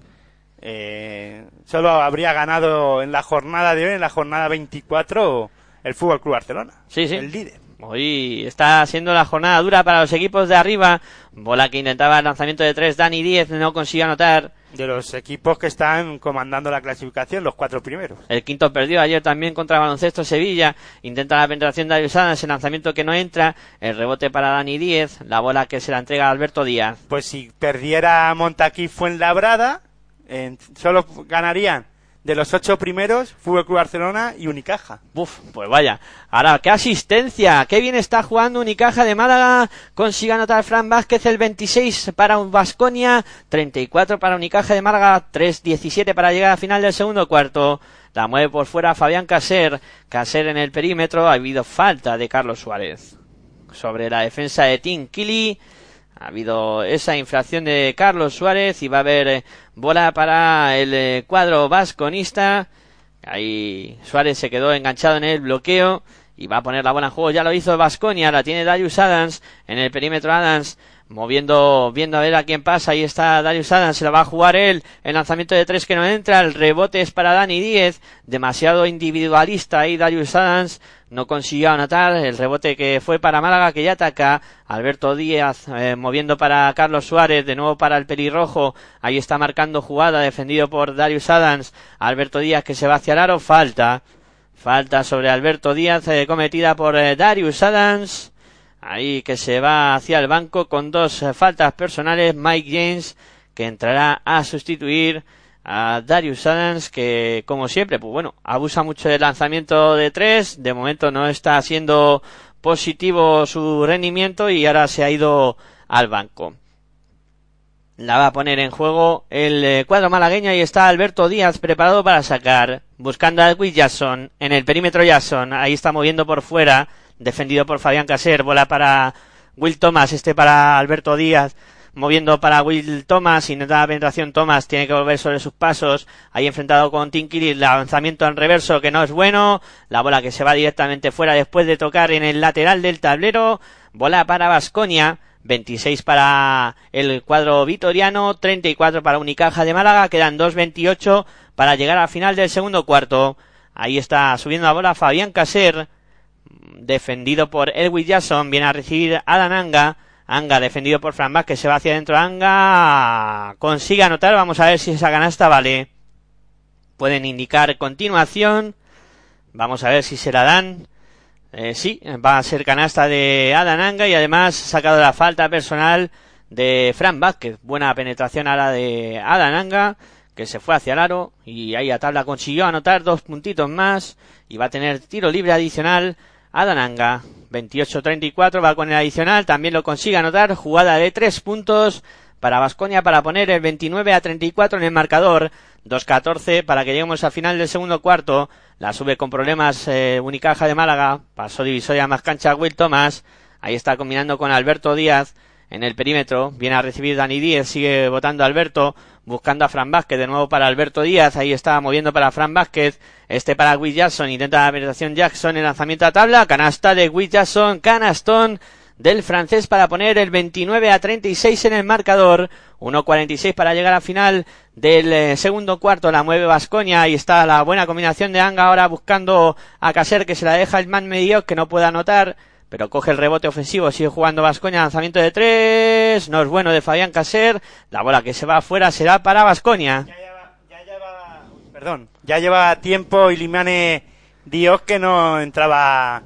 eh, solo habría ganado en la jornada de hoy, en la jornada 24, el Fútbol Club Barcelona. Sí, sí. El líder. Hoy está siendo la jornada dura para los equipos de arriba. Bola que intentaba el lanzamiento de tres, Dani 10 no consigue anotar de los equipos que están comandando la clasificación, los cuatro primeros. El quinto perdió ayer también contra Baloncesto Sevilla. Intenta la penetración de Adams, el lanzamiento que no entra, el rebote para Dani Díez, la bola que se la entrega a Alberto Díaz. Pues si perdiera Montaquí Fuenlabrada, en, solo ganarían de los ocho primeros, Fútbol Club Barcelona y Unicaja. Uf, pues vaya. Ahora, qué asistencia, qué bien está jugando Unicaja de Málaga. Consigue anotar Fran Vázquez el 26 para Vasconia, 34 para Unicaja de Málaga, 3-17 para llegar a final del segundo cuarto. La mueve por fuera Fabián Caser. Caser en el perímetro. Ha habido falta de Carlos Suárez. Sobre la defensa de Tim Kili. Ha habido esa infracción de Carlos Suárez y va a haber eh, bola para el eh, cuadro vasconista. Ahí Suárez se quedó enganchado en el bloqueo y va a poner la bola en juego. Ya lo hizo Vasconia, la tiene Darius Adams en el perímetro Adams moviendo, viendo a ver a quién pasa. Ahí está Darius Adams, se la va a jugar él. El lanzamiento de tres que no entra, el rebote es para Dani Díez. Demasiado individualista ahí Darius Adams. No consiguió anotar el rebote que fue para Málaga que ya ataca. Alberto Díaz eh, moviendo para Carlos Suárez, de nuevo para el pelirrojo. Ahí está marcando jugada, defendido por Darius Adams. Alberto Díaz que se va hacia el aro, falta. Falta sobre Alberto Díaz, eh, cometida por eh, Darius Adams. Ahí que se va hacia el banco con dos faltas personales. Mike James que entrará a sustituir a Darius Adams que como siempre pues bueno abusa mucho del lanzamiento de tres. De momento no está siendo positivo su rendimiento y ahora se ha ido al banco. La va a poner en juego el eh, cuadro malagueño y está Alberto Díaz preparado para sacar, buscando a Will Jackson en el perímetro Jackson. Ahí está moviendo por fuera defendido por Fabián Caser, bola para Will Thomas, este para Alberto Díaz, moviendo para Will Thomas, intenta la penetración Thomas, tiene que volver sobre sus pasos, ahí enfrentado con Tinkiri, lanzamiento en reverso que no es bueno, la bola que se va directamente fuera después de tocar en el lateral del tablero, bola para Vasconia, 26 para el cuadro vitoriano, 34 para Unicaja de Málaga, quedan 2.28 para llegar al final del segundo cuarto. Ahí está subiendo la bola Fabián Caser, defendido por Edwin Jackson, viene a recibir a Anga. Anga defendido por Fran que se va hacia adentro. Anga consigue anotar. Vamos a ver si esa canasta vale. pueden indicar continuación. Vamos a ver si se la dan. Eh, sí, va a ser canasta de Adananga y además sacado la falta personal de Fran Vázquez. Buena penetración a la de Adananga, que se fue hacia el aro y ahí a tabla consiguió anotar dos puntitos más y va a tener tiro libre adicional Adananga. 28-34 va con el adicional, también lo consigue anotar, jugada de tres puntos para Vasconia para poner el 29 a 34 en el marcador. 2-14 para que lleguemos al final del segundo cuarto. La sube con problemas eh, Unicaja de Málaga. Pasó divisoria más cancha Will Thomas. Ahí está combinando con Alberto Díaz en el perímetro. Viene a recibir Dani Díaz. Sigue votando Alberto. Buscando a Fran Vázquez. De nuevo para Alberto Díaz. Ahí está moviendo para Fran Vázquez. Este para Will Jackson. Intenta la penetración Jackson. El lanzamiento a tabla. Canasta de Will Jackson. Canastón del francés para poner el 29 a 36 en el marcador. 1.46 para llegar al final del eh, segundo cuarto. La mueve Vascoña. Ahí está la buena combinación de Anga ahora buscando a Caser que se la deja el man medio que no puede anotar. Pero coge el rebote ofensivo, sigue jugando Vascoña, lanzamiento de tres, no es bueno de Fabián Caser, la bola que se va afuera será para Vascoña. Ya lleva, ya lleva, perdón, ya lleva tiempo Ilimane Dios que no entraba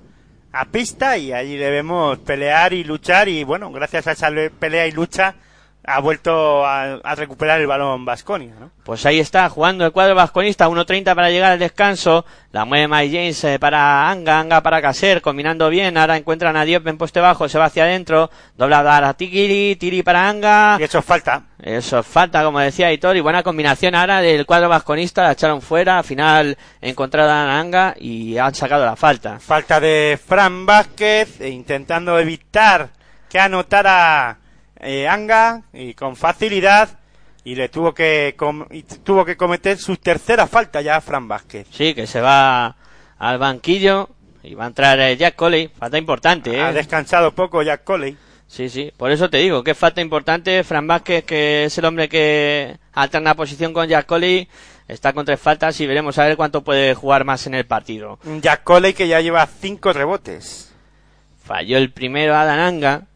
a pista y allí debemos pelear y luchar y bueno, gracias a esa pelea y lucha ha vuelto a, a recuperar el balón Vasconia, ¿no? Pues ahí está, jugando el cuadro vasconista, 1.30 para llegar al descanso, la mueve Mike James eh, para Anga, Anga para Caser, combinando bien, ahora encuentran a Diop en poste bajo, se va hacia adentro, dobla a Tiri, Tiri para Anga. Y eso es falta. Eso es falta, como decía Hitor, y buena combinación ahora del cuadro vasconista, la echaron fuera, al final encontrada a Anga y han sacado la falta. Falta de Fran Vázquez, e intentando evitar que anotara eh, Anga y con facilidad y le tuvo que com- y tuvo que cometer su tercera falta ya a Fran Vázquez. Sí, que se va al banquillo y va a entrar eh, Jack Coley, falta importante, Ha ¿eh? descansado poco Jack Coley. Sí, sí, por eso te digo que falta importante. Fran Vázquez, que es el hombre que alterna posición con Jack Coley, está con tres faltas y veremos a ver cuánto puede jugar más en el partido. Jack Coley que ya lleva cinco rebotes. Falló el primero a Dananga,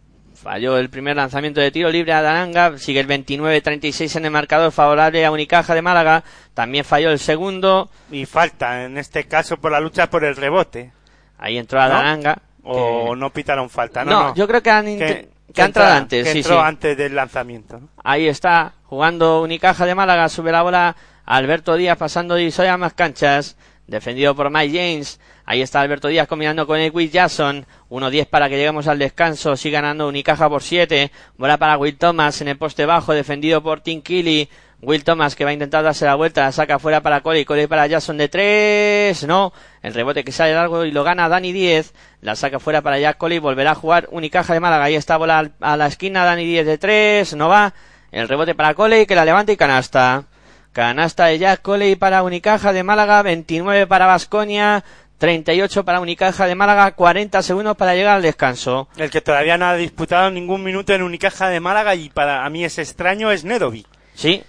falló el primer lanzamiento de tiro libre a Dananga, sigue el 29-36 en el marcador favorable a Unicaja de Málaga, también falló el segundo, Y falta, en este caso, por la lucha por el rebote. ahí entró a ¿No? Dananga. O que- no pitaron falta, ¿no? no, no. yo creo que han, que, que ha entrado entra- antes, que entró sí. antes del lanzamiento. ¿no? Ahí está, jugando Unicaja de Málaga, sube la bola Alberto Díaz pasando divisoria a más canchas, defendido por Mike James. Ahí está Alberto Díaz combinando con Will Jackson. 1-10 para que lleguemos al descanso. Sigue ganando Unicaja por 7. Bola para Will Thomas en el poste bajo, defendido por Tim Kelly. Will Thomas que va a intentar darse la vuelta, la saca fuera para Coley, Coley para Jackson de 3, no, el rebote que sale largo y lo gana Dani 10, la saca fuera para Jack Coley, volverá a jugar Unicaja de Málaga, ahí está bola a la esquina, Dani 10 de 3, no va, el rebote para Coley que la levanta y canasta. Canasta de Jack Coley para Unicaja de Málaga, 29 para Vasconia, 38 para Unicaja de Málaga, 40 segundos para llegar al descanso. El que todavía no ha disputado ningún minuto en Unicaja de Málaga y para a mí es extraño es Nedovic. Sí,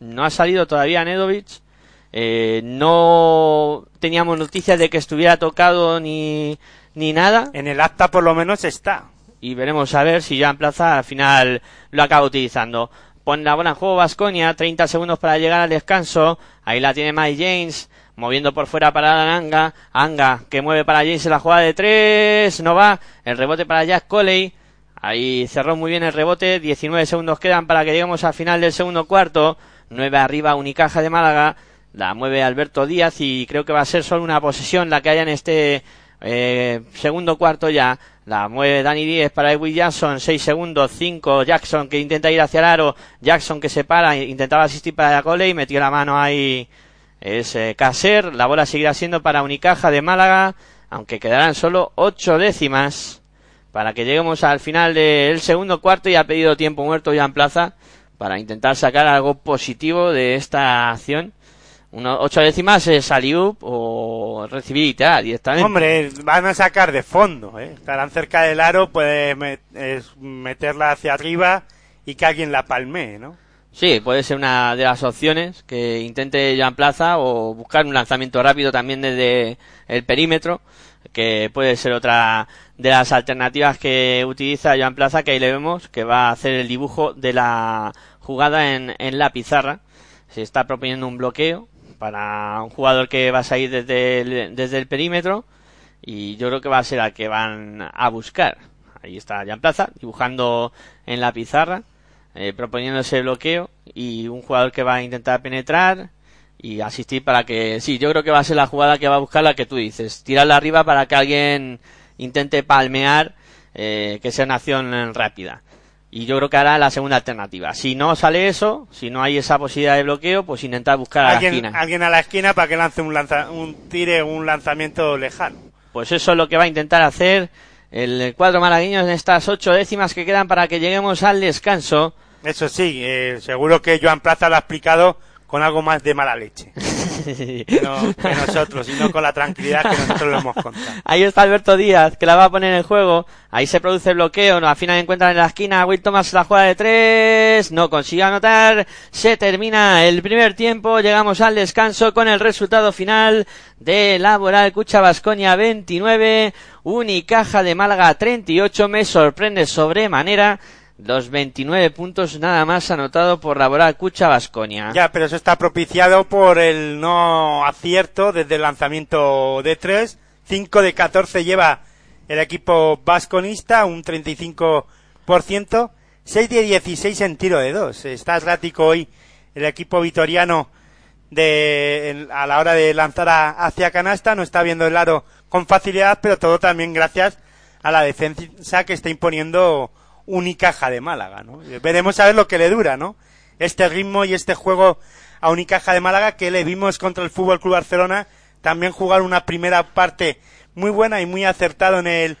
no ha salido todavía Nedovic. Eh, no teníamos noticias de que estuviera tocado ni, ni nada. En el acta por lo menos está. Y veremos a ver si ya en plaza al final lo acaba utilizando. Pone la bola en juego Vasconia, 30 segundos para llegar al descanso. Ahí la tiene Mike James, moviendo por fuera para Anga. Anga, que mueve para James la jugada de tres, no va. El rebote para Jack Coley. Ahí cerró muy bien el rebote. 19 segundos quedan para que lleguemos al final del segundo cuarto. 9 arriba Unicaja de Málaga. La mueve Alberto Díaz y creo que va a ser solo una posesión la que haya en este eh, segundo cuarto ya. La mueve Dani Díez para Edwin Jackson. 6 segundos. 5. Jackson que intenta ir hacia el aro. Jackson que se para. Intentaba asistir para Coley. Metió la mano ahí. Es eh, Caser. La bola seguirá siendo para Unicaja de Málaga. Aunque quedarán solo 8 décimas para que lleguemos al final del segundo cuarto y ha pedido tiempo muerto ya en plaza para intentar sacar algo positivo de esta acción. Uno, ocho décimas es Aliup o recibir y tal, directamente. Hombre, van a sacar de fondo, ¿eh? Estarán cerca del aro, puede meterla hacia arriba y que alguien la palmee, ¿no? Sí, puede ser una de las opciones que intente Joan Plaza o buscar un lanzamiento rápido también desde el perímetro, que puede ser otra de las alternativas que utiliza Joan Plaza, que ahí le vemos que va a hacer el dibujo de la jugada en, en la pizarra. Se está proponiendo un bloqueo para un jugador que va a salir desde el, perímetro y yo creo que va a ser al que van a buscar. Ahí está Jan Plaza dibujando en la pizarra, eh, proponiendo ese bloqueo y un jugador que va a intentar penetrar y asistir para que sí, yo creo que va a ser la jugada que va a buscar la que tú dices, tirarla arriba para que alguien intente palmear eh, que sea una acción rápida. Y yo creo que hará la segunda alternativa. Si no sale eso, si no hay esa posibilidad de bloqueo, pues intentar buscar a la Alguien, esquina. alguien a la esquina para que lance un, lanza, un tire, un lanzamiento lejano. Pues eso es lo que va a intentar hacer el cuadro malagueño en estas ocho décimas que quedan para que lleguemos al descanso. Eso sí, eh, seguro que Joan Plaza lo ha explicado con algo más de mala leche [laughs] que, no- que nosotros, y no con la tranquilidad que nosotros lo hemos contado. Ahí está Alberto Díaz, que la va a poner en juego. Ahí se produce el bloqueo. Al final encuentran en la esquina. Will Thomas la jugada de tres. No consigue anotar. Se termina el primer tiempo. Llegamos al descanso con el resultado final de Laboral Cucha Basconia 29. Unicaja de Málaga 38. Me sorprende sobremanera. Los 29 puntos nada más anotado por Laboral Cucha Basconia. Ya, pero eso está propiciado por el no acierto desde el lanzamiento de 3. 5 de 14 lleva el equipo vasconista, un 35%. 6 de 16 en tiro de 2. Está errático hoy el equipo vitoriano de, a la hora de lanzar hacia canasta. No está viendo el aro con facilidad, pero todo también gracias a la defensa que está imponiendo Unicaja de Málaga, ¿no? Veremos a ver lo que le dura, ¿no? Este ritmo y este juego a Unicaja de Málaga que le vimos contra el Fútbol Club Barcelona también jugar una primera parte muy buena y muy acertado en el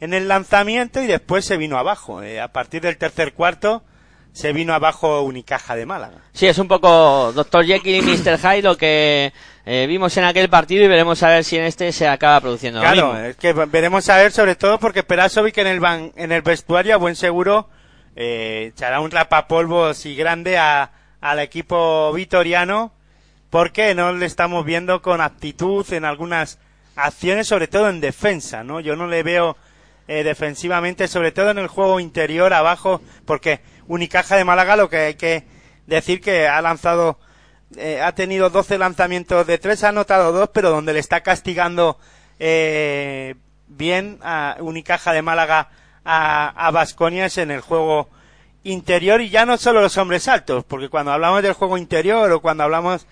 en el lanzamiento y después se vino abajo. Eh, a partir del tercer cuarto se vino abajo Unicaja de Málaga. Sí, es un poco Dr. Jekyll y Mr. Hyde lo que eh, vimos en aquel partido y veremos a ver si en este se acaba produciendo lo Claro, mismo. es que veremos a ver sobre todo porque Perasovic en el ban- en el vestuario a buen seguro eh, echará un rapapolvos y grande a, al equipo vitoriano porque no le estamos viendo con actitud en algunas acciones, sobre todo en defensa, ¿no? Yo no le veo eh, defensivamente, sobre todo en el juego interior abajo, porque Unicaja de Málaga lo que hay que decir que ha lanzado eh, ha tenido 12 lanzamientos de 3, ha anotado 2, pero donde le está castigando eh, bien a Unicaja de Málaga a Vasconia es en el juego interior y ya no solo los hombres altos, porque cuando hablamos del juego interior o cuando hablamos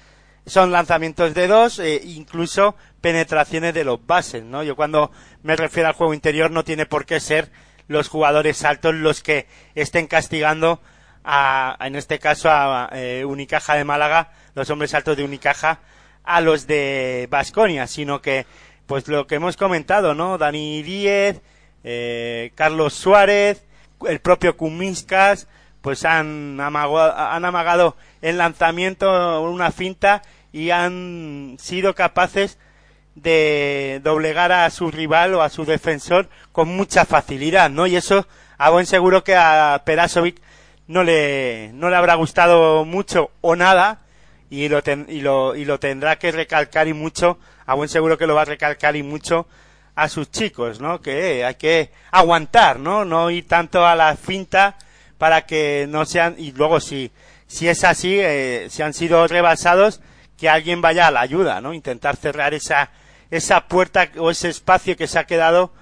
son lanzamientos de dos, eh, incluso penetraciones de los bases, ¿no? Yo cuando me refiero al juego interior no tiene por qué ser los jugadores altos los que estén castigando a, en este caso a eh, Unicaja de Málaga, los hombres altos de Unicaja, a los de Vasconia, sino que, pues lo que hemos comentado, ¿no? Dani Díez, eh, Carlos Suárez, el propio Kuminskas, pues han amagado, han amagado el lanzamiento, una finta, y han sido capaces de doblegar a su rival o a su defensor con mucha facilidad, ¿no? Y eso, a buen seguro que a Perasovic no le, no le habrá gustado mucho o nada, y lo, ten- y, lo, y lo tendrá que recalcar y mucho, a buen seguro que lo va a recalcar y mucho a sus chicos, ¿no? Que hay que aguantar, ¿no? No ir tanto a la finta para que no sean, y luego si, si es así, eh, si han sido rebasados, que alguien vaya a la ayuda, ¿no? Intentar cerrar esa, esa puerta o ese espacio que se ha quedado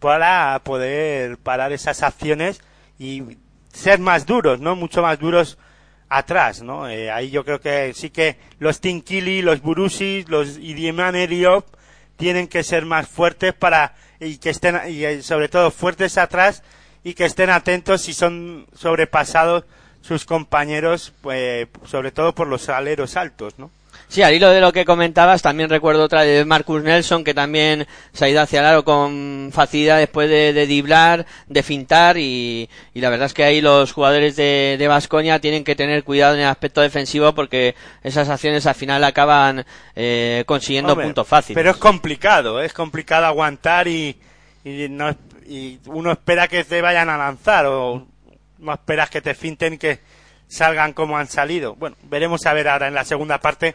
para poder parar esas acciones y ser más duros, ¿no? Mucho más duros atrás, ¿no? Eh, ahí yo creo que sí que los Tinkili, los Burusis, los Idieman Eliop tienen que ser más fuertes para y que estén y eh, sobre todo fuertes atrás y que estén atentos si son sobrepasados sus compañeros, pues, sobre todo por los aleros altos, ¿no? Sí, al hilo de lo que comentabas, también recuerdo otra de Marcus Nelson, que también se ha ido hacia el aro con facilidad después de, de diblar, de fintar, y, y la verdad es que ahí los jugadores de, de Vasconia tienen que tener cuidado en el aspecto defensivo porque esas acciones al final acaban eh, consiguiendo Hombre, puntos fáciles. Pero es complicado, es complicado aguantar y, y, no, y uno espera que te vayan a lanzar o no esperas que te finten que salgan como han salido. Bueno, veremos a ver ahora en la segunda parte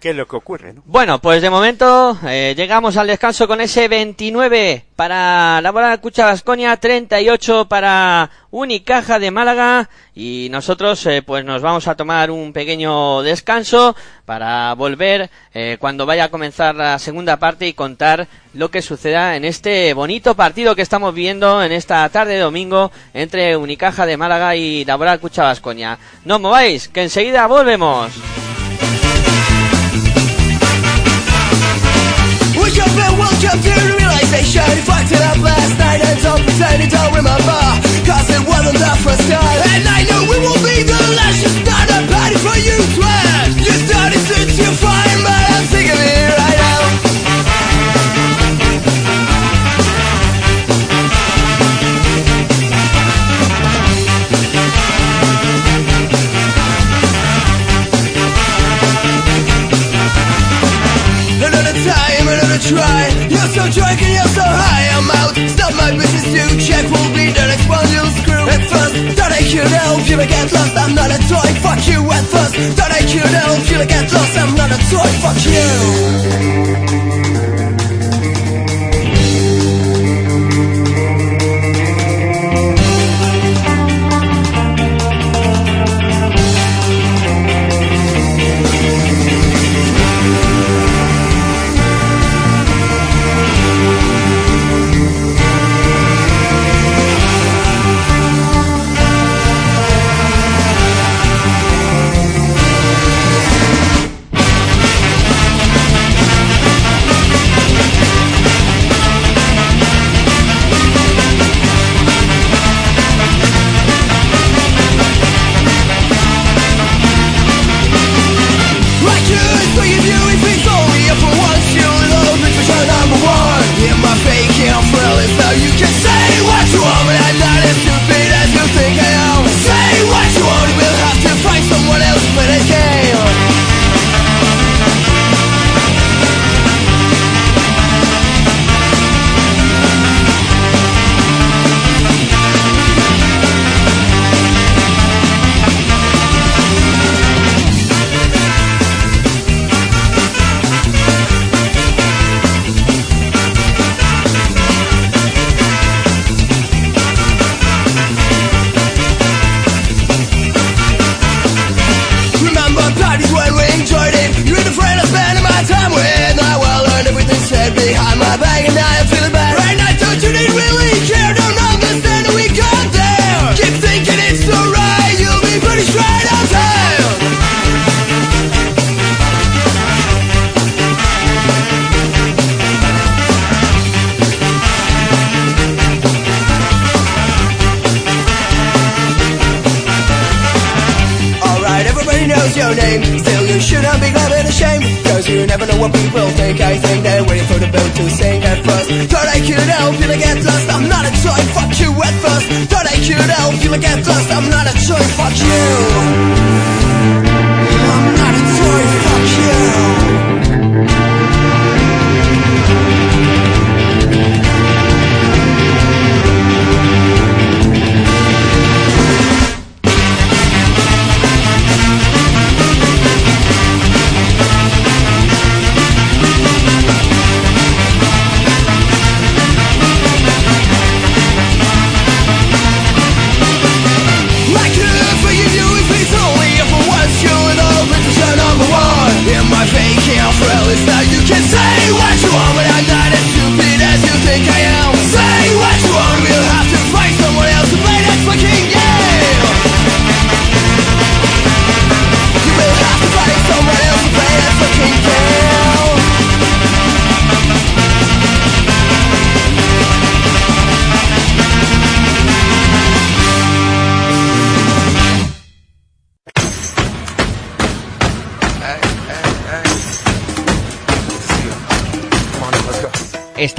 qué es lo que ocurre, ¿no? Bueno, pues de momento eh, llegamos al descanso con ese 29 para Laboral Cucha Vasconia, 38 para Unicaja de Málaga y nosotros eh, pues nos vamos a tomar un pequeño descanso para volver eh, cuando vaya a comenzar la segunda parte y contar lo que suceda en este bonito partido que estamos viendo en esta tarde de domingo entre Unicaja de Málaga y Laboral Cucha Vasconia. No mováis, que enseguida volvemos. We jump in, we'll to realization. Fucked it up last night and don't pretend you don't remember Cause it wasn't the first time. And I know we will be the last. Just not a party for you twist try. You're so drunk and you're so high I'm out, stop my business to check Will be the next one you'll screw At first, thought I could help you get lost. I'm not a toy, fuck you at first. Thought I could help you get lost. I'm not a toy, fuck you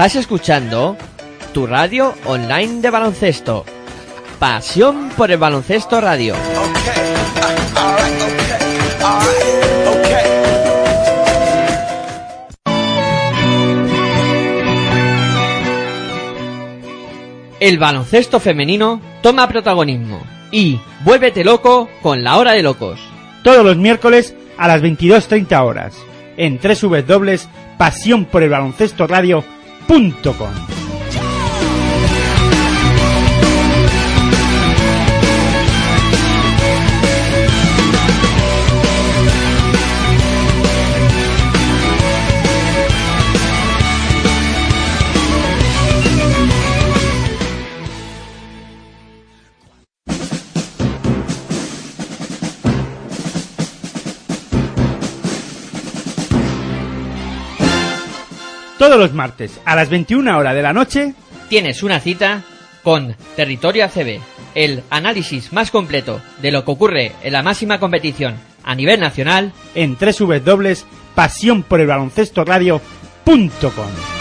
Estás escuchando tu radio online de baloncesto. Pasión por el baloncesto radio. El baloncesto femenino toma protagonismo y vuélvete loco con la hora de locos. todos los miércoles a las 22.30 horas. en www.pasionporelbaloncestoradio.com. Todos los martes a las 21 horas de la noche Tienes una cita con Territorio ACB, el análisis más completo de lo que ocurre en la máxima competición a nivel nacional en www.pasionporelbaloncestoradio.com.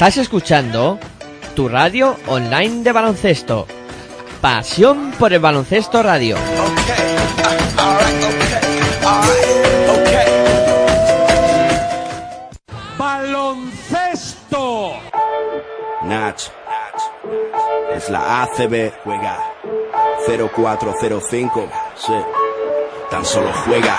Estás escuchando tu radio online de baloncesto. Pasión por el baloncesto radio. ¡Baloncesto! Nach. Es la ACB. Juega 0405. Sí. Tan solo juega.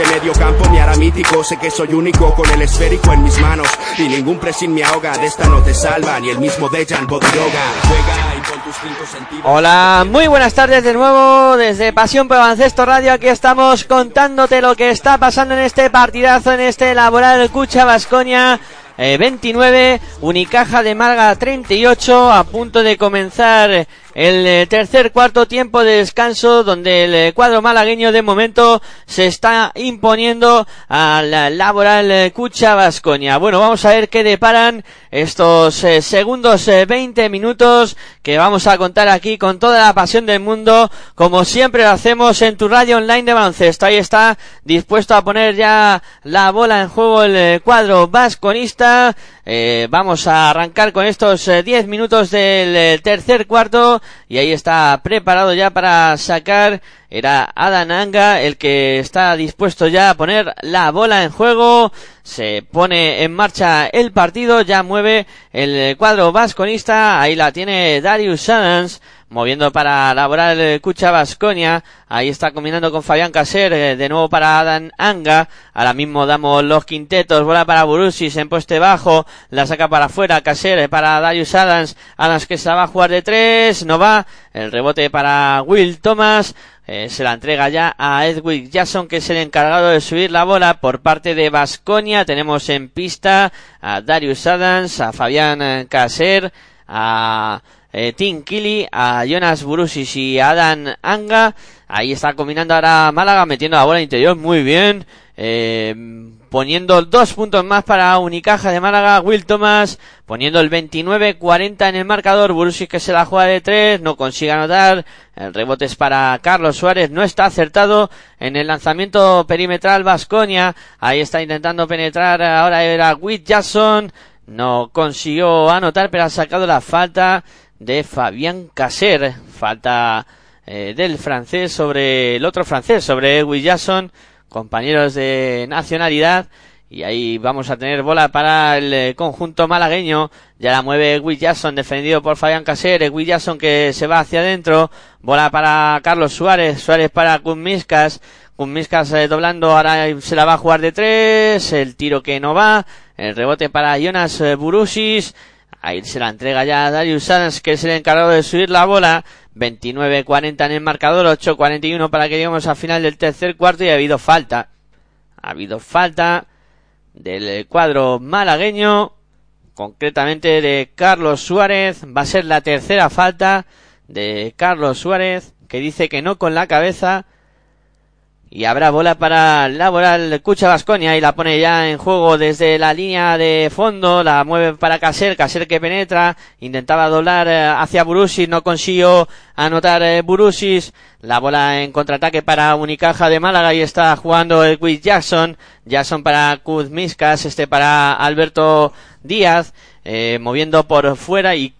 medio campo me hará mítico. Sé que soy único con el esférico en mis manos. Y ningún pressing me ahoga. De esta no te salva ni el mismo Dejan Bodiroga. Juega y con tus cinco sentidos. Hola, muy buenas tardes de nuevo desde Pasión por Baloncesto Radio. Aquí estamos contándote lo que está pasando en este partidazo, en este laboral Cucha Vasconia. eh, 29, Unicaja de Málaga 38, a punto de comenzar el eh, tercer cuarto tiempo de descanso donde el eh, cuadro malagueño de momento se está imponiendo al laboral eh, Cucha Vasconia. Bueno, vamos a ver qué deparan estos segundos eh, 20 minutos que vamos a contar aquí con toda la pasión del mundo, como siempre lo hacemos en tu radio online de baloncesto. Ahí está dispuesto a poner ya la bola en juego el cuadro vasconista. Vamos a arrancar con estos eh, 10 minutos del tercer cuarto y ahí está preparado ya para sacar era Adam Anga el que está dispuesto ya a poner la bola en juego. Se pone en marcha el partido, ya mueve el cuadro vasconista. Ahí la tiene Darius Adams moviendo para elaborar el Cucha Vasconia. Ahí está combinando con Fabián Caser, eh, de nuevo para Adam Anga. Ahora mismo damos los quintetos, bola para Burusis en poste bajo, la saca para afuera, Caser eh, para Darius Adams, Adams que se va a jugar de tres, no va, el rebote para Will Thomas, eh, se la entrega ya a Edwin Jackson, que es el encargado de subir la bola por parte de Vasconia. Tenemos en pista a Darius Adams, a Fabián eh, Caser, a eh, Tim Killy, a Jonas Burusis y a Adam Anga. Ahí está combinando ahora Málaga, metiendo la bola interior. Muy bien. Eh, poniendo dos puntos más para Unicaja de Málaga, Will Thomas poniendo el 29-40 en el marcador, Burusis que se la juega de tres, no consigue anotar, el rebote es para Carlos Suárez, no está acertado en el lanzamiento perimetral. Vasconia, ahí está intentando penetrar, ahora era Will Jackson, no consiguió anotar, pero ha sacado la falta de Fabián Caser, falta eh, del francés sobre el otro francés, sobre Will Jackson, compañeros de nacionalidad, y ahí vamos a tener bola para el eh, conjunto malagueño. Ya la mueve Will defendido por Fabián Caser. Will que se va hacia adentro. Bola para Carlos Suárez. Suárez para Kuzmiskas. Kuzmiskas eh, doblando. Ahora se la va a jugar de tres. El tiro que no va. El rebote para Jonas Burusis. Ahí se la entrega ya a Darius Adams, que es el encargado de subir la bola. 29-40 en el marcador, 8-41 para que lleguemos al final del tercer cuarto y ha habido falta. Ha habido falta del cuadro malagueño, concretamente de Carlos Suárez. Va a ser la tercera falta de Carlos Suárez, que dice que no con la cabeza. Y habrá bola para Laboral Cucha Vasconia y la pone ya en juego desde la línea de fondo, la mueve para Caser, Caser que penetra, intentaba doblar eh, hacia Burusis, no consiguió anotar eh, Burusis, la bola en contraataque para Unicaja de Málaga y está jugando el Will Jackson, Jackson para Kuzmiskas, este para Alberto Díaz, eh, moviendo por fuera y,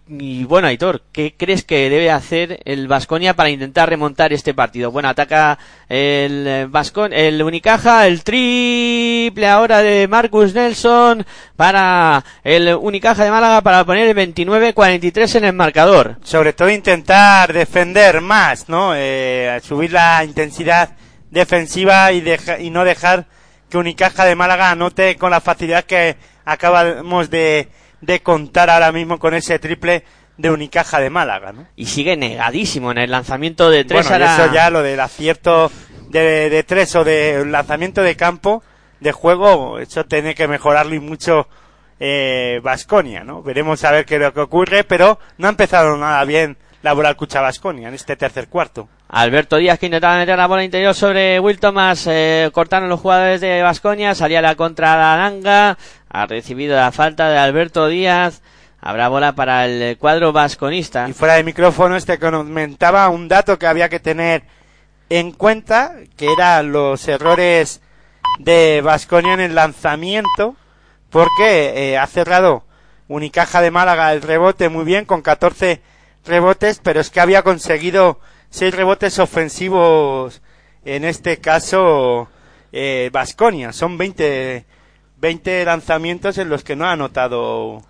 bueno Aitor, ¿qué crees que debe hacer el Vasconia para intentar remontar este partido? Bueno, ataca el Vascon, el Unicaja, el triple ahora de Marcus Nelson para el Unicaja de Málaga para poner el 29-43 en el marcador. Sobre todo intentar defender más, ¿no? Eh, subir la intensidad defensiva y, deja, y no dejar que Unicaja de Málaga anote con la facilidad que acabamos de de contar ahora mismo con ese triple de Unicaja de Málaga, ¿no? Y sigue negadísimo en el lanzamiento de tres bueno, a la... eso ya lo del acierto de, de tres o de lanzamiento de campo de juego, eso tiene que mejorarlo y mucho eh, Vasconia, ¿no? Veremos a ver qué es lo que ocurre, pero no ha empezado nada bien Laboral Cucha Vasconia en este tercer cuarto. Alberto Díaz que intentaba meter la bola interior sobre Will Thomas, eh, cortaron los jugadores de Vasconia, salía la contra la Nanga, ha recibido la falta de Alberto Díaz, habrá bola para el cuadro vasconista. Y fuera de micrófono este comentaba un dato que había que tener en cuenta, que eran los errores de Vasconia en el lanzamiento, porque eh, ha cerrado Unicaja de Málaga el rebote muy bien, con 14 rebotes, pero es que había conseguido 6 rebotes ofensivos, en este caso, Vasconia. Son 20, 20 lanzamientos en los que no ha anotado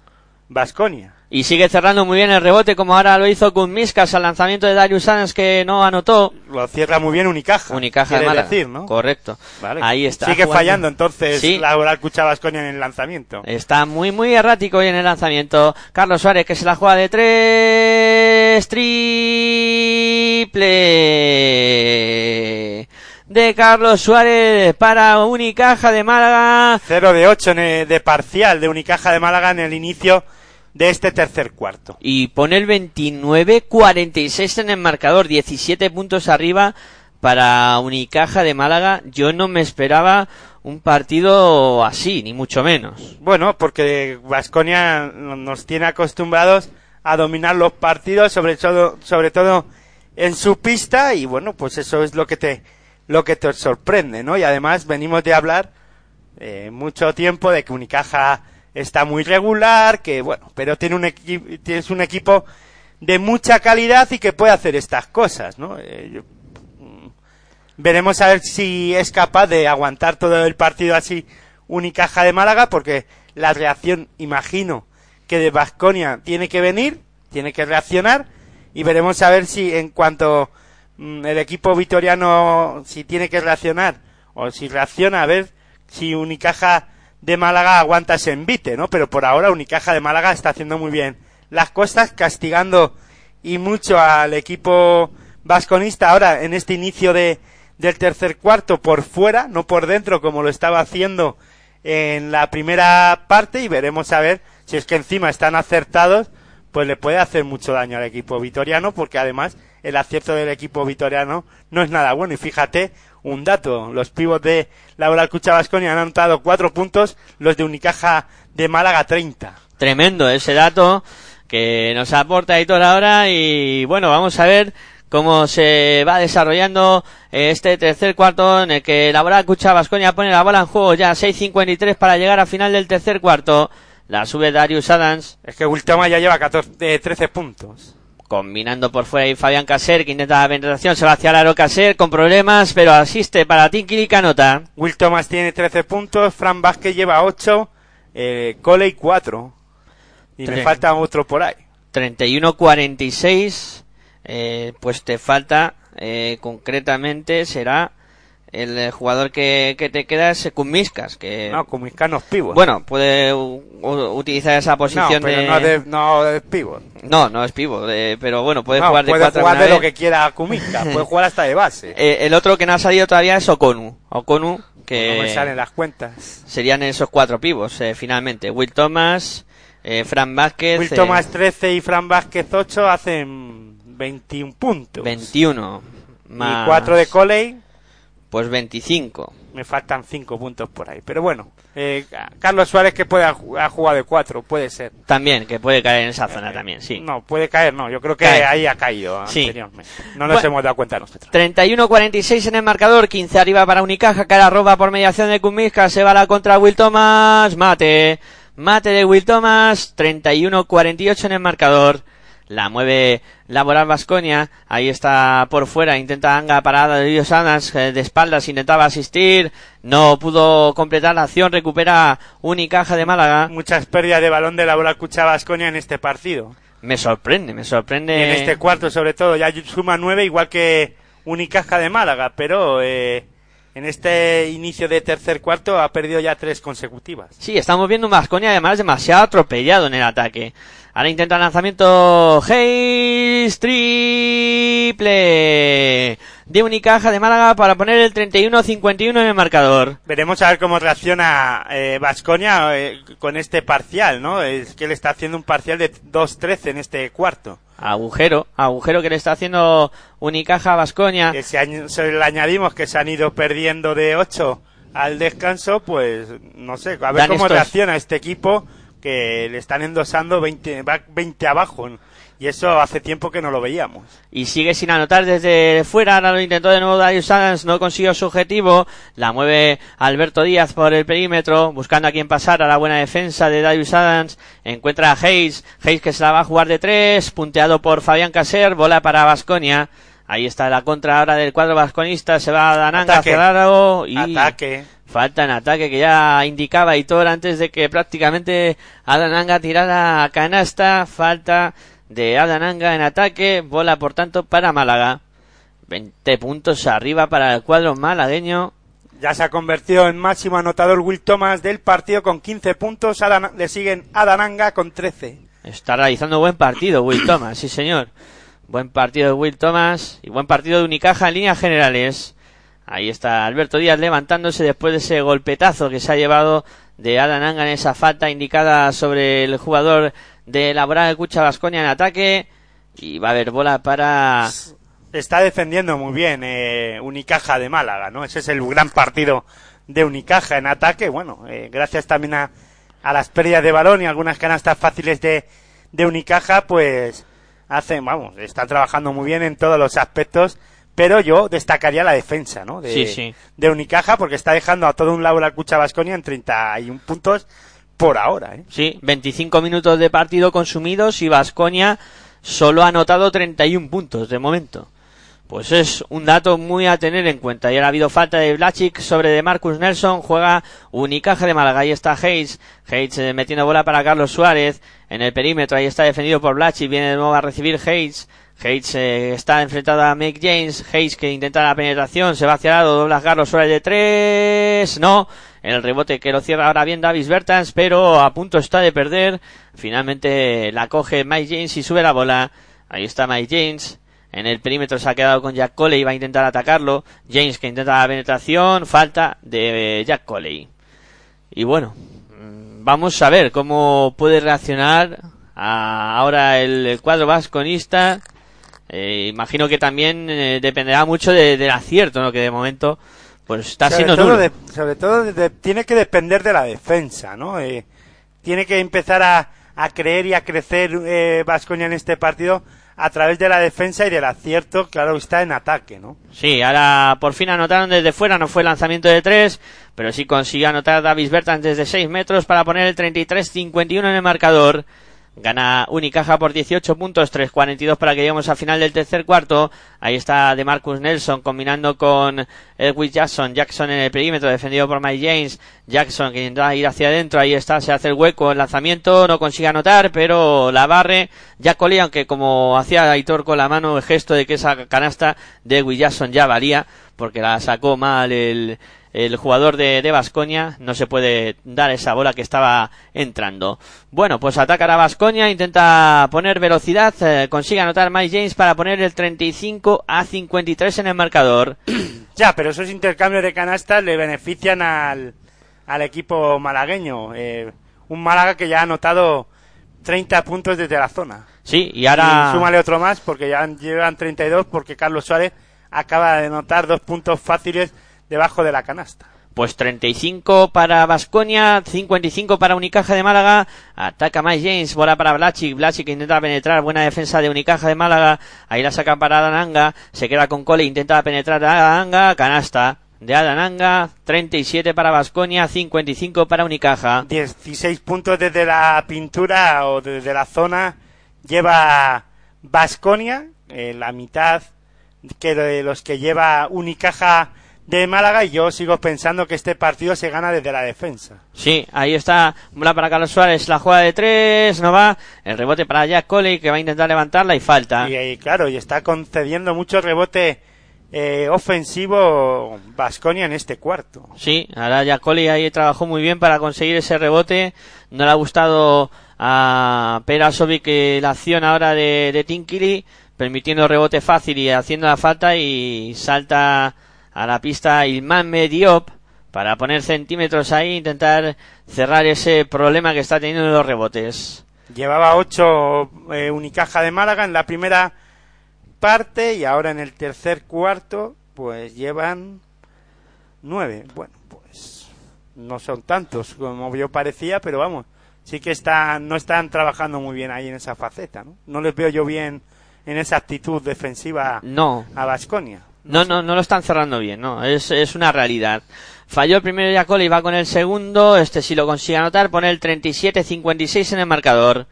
Vasconia. Y sigue cerrando muy bien el rebote, como ahora lo hizo con Miscas al lanzamiento de Darius Adams, que no anotó. Lo cierra muy bien Unicaja. Unicaja de Málaga. decir, ¿no? Correcto. Vale. Ahí está. Sigue jugando. fallando entonces Sí. la Oral Cucha Vasconia en el lanzamiento. Está muy, muy errático hoy en el lanzamiento. Carlos Suárez que se la juega de tres. Triple. De Carlos Suárez para Unicaja de Málaga. 0 de 8 de parcial de Unicaja de Málaga en el inicio de este tercer cuarto. Y pone el 29-46 en el marcador. 17 puntos arriba para Unicaja de Málaga. Yo no me esperaba un partido así, ni mucho menos. Bueno, porque Vasconia nos tiene acostumbrados a dominar los partidos, sobre todo, sobre todo en su pista, y bueno, pues eso es lo que te, lo que te sorprende, ¿no? Y además venimos de hablar eh, mucho tiempo de que Unicaja está muy regular, que bueno, pero tiene un tienes un equipo de mucha calidad y que puede hacer estas cosas, ¿no? Eh, mm, veremos a ver si es capaz de aguantar todo el partido así Unicaja de Málaga, porque la reacción, imagino, que de Vasconia tiene que venir, tiene que reaccionar, y veremos a ver si en cuanto mm, el equipo vitoriano, si tiene que reaccionar, o si reacciona, a ver si Unicaja de Málaga aguanta ese envite, ¿no? Pero por ahora Unicaja de Málaga está haciendo muy bien las costas, castigando y mucho al equipo vasconista ahora en este inicio de, del tercer cuarto por fuera, no por dentro como lo estaba haciendo en la primera parte y veremos a ver si es que encima están acertados, pues le puede hacer mucho daño al equipo vitoriano porque además el acierto del equipo vitoriano no es nada bueno y fíjate un dato, los pibos de Laboral Cucha Vasconia han anotado cuatro puntos, los de Unicaja de Málaga 30. Tremendo ese dato que nos aporta Aitor ahora y bueno, vamos a ver cómo se va desarrollando este tercer cuarto en el que la bola Cucha Vasconia pone la bola en juego ya 6.53 para llegar al final del tercer cuarto. La sube Darius Adams Es que Wiltoma ya lleva 14, eh, 13 puntos. combinando por fuera y Fabián Caser que intenta la penetración, se va hacia el aro Caser con problemas pero asiste para Tinky Canota. Will Thomas tiene 13 puntos, Fran Vázquez lleva 8, eh, Coley 4. Y me Tres. falta otro por ahí. 31-46, eh, pues te falta, eh, concretamente será el eh, jugador que, que te queda es Kumiskas, que No, como Iscanos pivot. bueno, puede utilizar esa no, posición pero de... no de, no de pivot. No, no es pivot, eh, pero bueno, puede No, jugar de puede cuatro jugar de lo que quiera Kuminga, puede jugar hasta de base. [laughs] Eh, el otro que no ha salido todavía es Okonu, Okonu, que No me salen las cuentas. serían esos cuatro pivos, eh, finalmente. Will Thomas, eh, Fran Vázquez, Will eh, Thomas 13 y Fran Vázquez 8 hacen 21 puntos. 21, más... Y 4 de Coley, Pues 25. me faltan 5 puntos por ahí. Pero bueno, eh, Carlos Suárez que puede ha jugado de 4, puede ser. También, que puede caer en esa zona también, sí. No, puede caer, no. Yo creo que Cae. ahí ha caído Sí. anteriormente. No nos Bueno. hemos dado cuenta nosotros. 31-46 en el marcador, 15 arriba para Unicaja, cara roba por mediación de Kumiska, se va la contra Will Thomas, mate, mate de Will Thomas, 31-48 en el marcador, la mueve Laboral Vasconia, ahí está por fuera, intenta Anga parada de Dios Adams, eh, de espaldas intentaba asistir, no pudo completar la acción, recupera Unicaja de Málaga, Muchas pérdidas de balón de la bola Cucha Vasconia en este partido. me sorprende, me sorprende. Y en este cuarto, sobre todo, ya suma 9, igual que Unicaja de Málaga. Pero eh, en este inicio de tercer cuarto ha perdido ya tres consecutivas. Sí, estamos viendo un Vasconia además demasiado atropellado en el ataque. Ahora intenta lanzamiento Hayes triple de Unicaja de Málaga para poner el 31-51 en el marcador. Veremos a ver cómo reacciona Vasconia con este parcial, ¿no? Es que le está haciendo un parcial de 2-13 en este cuarto. Agujero, agujero que le está haciendo Unicaja a Vasconia. Que si, le añadimos que se han ido perdiendo de 8 al descanso, pues no sé, a ver Dan cómo estos- reacciona este equipo que le están endosando 20, va 20 abajo. Y eso hace tiempo que no lo veíamos. y sigue sin anotar desde fuera. Ahora lo intentó de nuevo Darius Adams, no consiguió su objetivo. La mueve Alberto Díaz por el perímetro, buscando a quien pasar a la buena defensa de Darius Adams. Encuentra a Hayes, Hayes que se la va a jugar de tres, punteado por Fabián Caser, bola para Vasconia. Ahí está la contra ahora del cuadro vasconista, se va a Dananga Ataque. y Ataque. falta en ataque que ya indicaba Hitor antes de que prácticamente Adananga tirara a canasta. Falta de Adananga en ataque. Bola por tanto para Málaga. 20 puntos arriba para el cuadro malagueño. Ya se ha convertido en máximo anotador Will Thomas del partido con 15 puntos. Le siguen Adananga con 13. Está realizando buen partido Will Thomas, sí señor. Buen partido de Will Thomas y buen partido de Unicaja en líneas generales. Ahí está Alberto Díaz levantándose después de ese golpetazo que se ha llevado de Adananga en esa falta indicada sobre el jugador de Laboral Cucha Vasconia en ataque. Y va a haber bola para Está defendiendo muy bien eh, Unicaja de Málaga, ¿no? Ese es el gran partido de Unicaja en ataque. Bueno, eh, gracias también a, a las pérdidas de balón y algunas canastas fáciles de, de Unicaja, pues hacen, vamos, están trabajando muy bien en todos los aspectos. Pero yo destacaría la defensa, ¿no? De, Sí, sí. de Unicaja, porque está dejando a todo un lado la Cucha Vasconia en 31 puntos por ahora, ¿eh? Sí, 25 minutos de partido consumidos y Vasconia solo ha anotado 31 puntos de momento. Pues es un dato muy a tener en cuenta. Y ahora ha habido falta de Blachic sobre de Marcus Nelson. Juega Unicaja de Málaga. Ahí está Hayes. Hayes eh, metiendo bola para Carlos Suárez. En el perímetro. Ahí está defendido por Blachic. Viene de nuevo a recibir Hayes. Hayes eh, está enfrentado a Mick James. Hayes que intenta la penetración. Se va hacia lado. Dobla a Carlos Suárez de tres. No. El rebote que lo cierra ahora bien Davis Bertans. Pero a punto está de perder. Finalmente la coge Mike James y sube la bola. Ahí está Mike James. En el perímetro se ha quedado con Jack Coley y va a intentar atacarlo. James que intenta la penetración. Falta de Jack Coley. Y bueno, mm, vamos a ver cómo puede reaccionar ahora el, cuadro vasconista. Eh, imagino que también eh, dependerá mucho de- del acierto, ¿no? Que de momento pues está sobre siendo todo, de- sobre todo de- tiene que depender de la defensa, ¿no? Eh, tiene que empezar a, a creer y a crecer Vascoña en este partido a través de la defensa y del acierto, claro, está en ataque, ¿no? Sí, ahora por fin anotaron desde fuera, no fue lanzamiento de tres, pero sí consiguió anotar Davis Bertans desde 6 metros para poner el 33-51 en el marcador. Gana Unicaja por 18 puntos, 3.42 para que lleguemos al final del tercer cuarto. Ahí está de Marcus Nelson combinando con Edwin Jackson. Jackson en el perímetro, defendido por Mike James. Jackson que intenta ir hacia adentro. Ahí está, se hace el hueco. El lanzamiento no consigue anotar, pero la barre. Jack Coley, aunque como hacía Aitor con la mano el gesto de que esa canasta de Edwin Jackson ya valía, porque la sacó mal el, el jugador de, de Basconia no se puede dar esa bola que estaba entrando. Bueno, pues atacará Basconia, intenta poner velocidad, eh, consigue anotar Mike James para poner el 35 a 53 en el marcador. [clears throat] Ya, pero esos intercambios de canastas le benefician al, al equipo malagueño. Eh, un Málaga que ya ha anotado 30 puntos desde la zona. Sí, y ahora Y súmale otro más porque ya llevan 32 porque Carlos Suárez acaba de anotar dos puntos fáciles debajo de la canasta. pues 35 para Basconia, 55 para Unicaja de Málaga. Ataca Mike James, bola para Blachic. Blachic intenta penetrar, buena defensa de Unicaja de Málaga. Ahí la saca para Adananga, se queda con Cole, intenta penetrar a Adananga, canasta de Adananga, 37 para Basconia, 55 para Unicaja. 16 puntos desde la pintura o desde la zona lleva Basconia, la mitad que de los que lleva Unicaja de Málaga y yo sigo pensando que este partido se gana desde la defensa. Sí, ahí está, bola para Carlos Suárez, la jugada de tres, no va. El rebote para Jack Coley que va a intentar levantarla y falta. Y, y claro, y está concediendo mucho rebote eh, ofensivo Basconia en este cuarto. Sí, ahora Jack Coley ahí trabajó muy bien para conseguir ese rebote. No le ha gustado a Perasovic que la acción ahora de, de Tinkili, permitiendo rebote fácil y haciendo la falta y salta a la pista Ilman Mediop para poner centímetros ahí, intentar cerrar ese problema que está teniendo en los rebotes. Llevaba 8 eh, Unicaja de Málaga en la primera parte y ahora en el tercer cuarto pues llevan 9. Bueno, pues no son tantos como yo parecía, pero vamos, sí que están, no están trabajando muy bien ahí en esa faceta, ¿no? No les veo yo bien en esa actitud defensiva No, a Vasconia. No, no, no lo están cerrando bien, no, es, es una realidad. Falló el primero Yacole y va con el segundo, este si lo consigue anotar, pone el 37-56 en el marcador.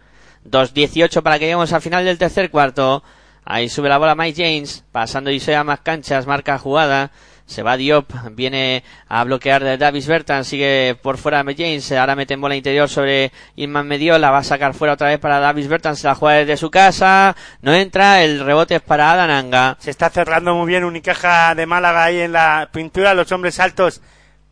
2-18 para que lleguemos al final del tercer cuarto. Ahí sube la bola Mike James, pasando y sea más canchas, marca jugada. Se va Diop, viene a bloquear de Davis Bertan, sigue por fuera de James, ahora mete en bola interior sobre Inman Mediola, va a sacar fuera otra vez para Davis Bertan, se la juega desde su casa, no entra, el rebote es para Adananga. Se está cerrando muy bien Unicaja de Málaga ahí en la pintura. Los hombres altos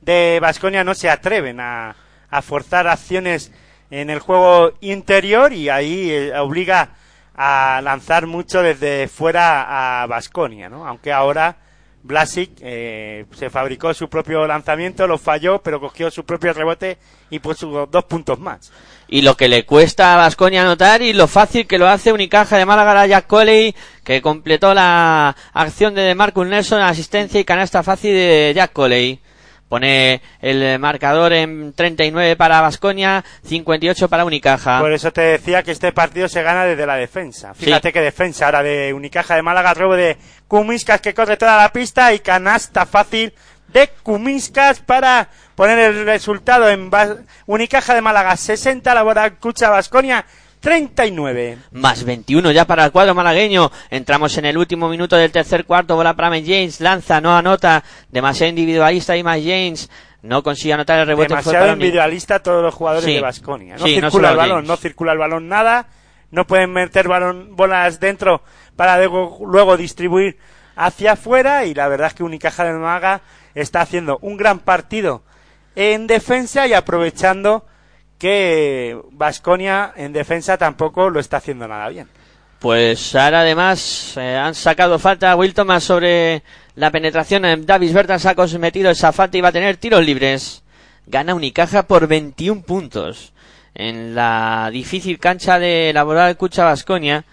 de Vasconia no se atreven a, a forzar acciones en el juego interior y ahí eh, obliga a lanzar mucho desde fuera a Vasconia, ¿no? Aunque ahora Blasic eh, se fabricó su propio lanzamiento, lo falló, pero cogió su propio rebote y puso dos puntos más. y lo que le cuesta a Vasconia anotar y lo fácil que lo hace Unicaja de Málaga Jack Coley que completó la acción de Marcus Nelson asistencia y canasta fácil de Jack Coley pone el marcador en 39 para Vasconia 58 para Unicaja Por eso te decía que este partido se gana desde la defensa. Fíjate Sí. qué defensa ahora de Unicaja de Málaga, robo de Kumiskas que corre toda la pista y canasta fácil de Kumiskas para poner el resultado en Unicaja de Málaga 60, la bola Cucha Vasconia 39. más 21 ya para el cuadro malagueño. Entramos en el último minuto del tercer cuarto. Bola para James. Lanza, no anota. Demasiado individualista y Mike James. No consigue anotar el rebote. Demasiado individualista todos los jugadores Sí. de Vasconia. No Sí, circula el balón, James. no circula el balón nada. No pueden meter balón, bolas dentro para luego, luego distribuir hacia afuera. Y la verdad es que Unicaja de Málaga está haciendo un gran partido en defensa y aprovechando que Vasconia en defensa tampoco lo está haciendo nada bien. Pues ahora además eh, han sacado falta Will Thomas sobre la penetración. Eh, Davis Bertans ha cometido esa falta y va a tener tiros libres. Gana Unicaja por 21 puntos en la difícil cancha de Laboral Cucha Vasconia.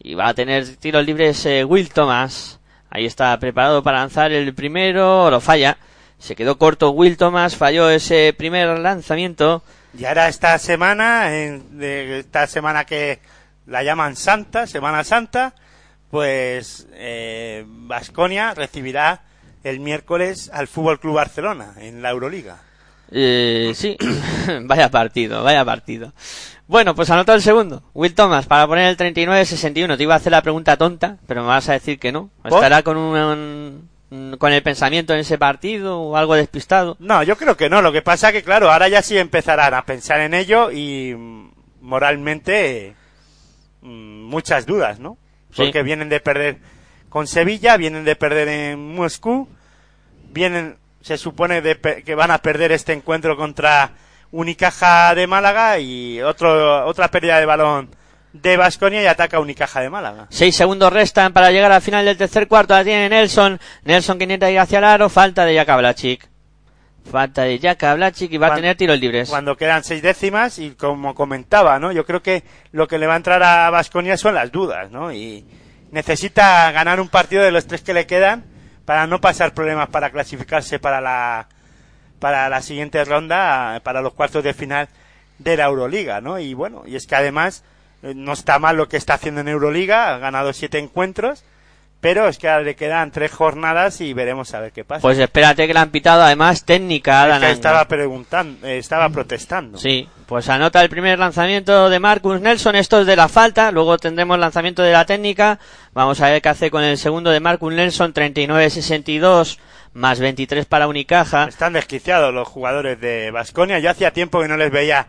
Y va a tener tiros libres eh, Will Thomas. Ahí está preparado para lanzar el primero. Lo falla. Se quedó corto Will Thomas. Falló ese primer lanzamiento. Y ahora esta semana, en, de esta semana que la llaman Santa, Semana Santa, pues Vasconia recibirá el miércoles al Fútbol Club Barcelona en la Euroliga. Eh, sí, [coughs] vaya partido, vaya partido. Bueno, pues anotó el segundo. Will Thomas para poner el 39-61. Te iba a hacer la pregunta tonta, pero me vas a decir que no. ¿Por? ¿Estará con un, un- con el pensamiento en ese partido o algo despistado? No, yo creo que no. Lo que pasa que, claro, ahora ya sí empezarán a pensar en ello y mm, moralmente mm, muchas dudas, ¿no? Sí. Porque vienen de perder con Sevilla, vienen de perder en Moscú, vienen, se supone de que van a perder este encuentro contra Unicaja de Málaga y otro, otra pérdida de balón de Vasconia y ataca a Unicaja de Málaga. Seis segundos restan para llegar al final del tercer cuarto. La tiene Nelson. Nelson que intenta ir hacia el aro. Falta de Jaka Blachic. Falta de Jaka Blachic y va a tener tiros libres. Cuando quedan seis décimas y como comentaba, ¿no? Yo creo que lo que le va a entrar a Vasconia son las dudas, ¿no? Y necesita ganar un partido de los tres que le quedan para no pasar problemas para clasificarse para la para la siguiente ronda, para los cuartos de final de la Euroliga, ¿no? Y bueno, y es que además no está mal lo que está haciendo en Euroliga, ha ganado siete encuentros, pero es que ahora le quedan tres jornadas y veremos a ver qué pasa. Pues espérate que le han pitado además técnica a Es que Dananga. estaba preguntando, eh, estaba protestando. Sí, pues anota el primer lanzamiento de Marcus Nelson, esto es de la falta, luego tendremos lanzamiento de la técnica, vamos a ver qué hace con el segundo de Marcus Nelson, 39-62, más 23 para Unicaja. Están desquiciados los jugadores de Vasconia. Yo hacía tiempo que no les veía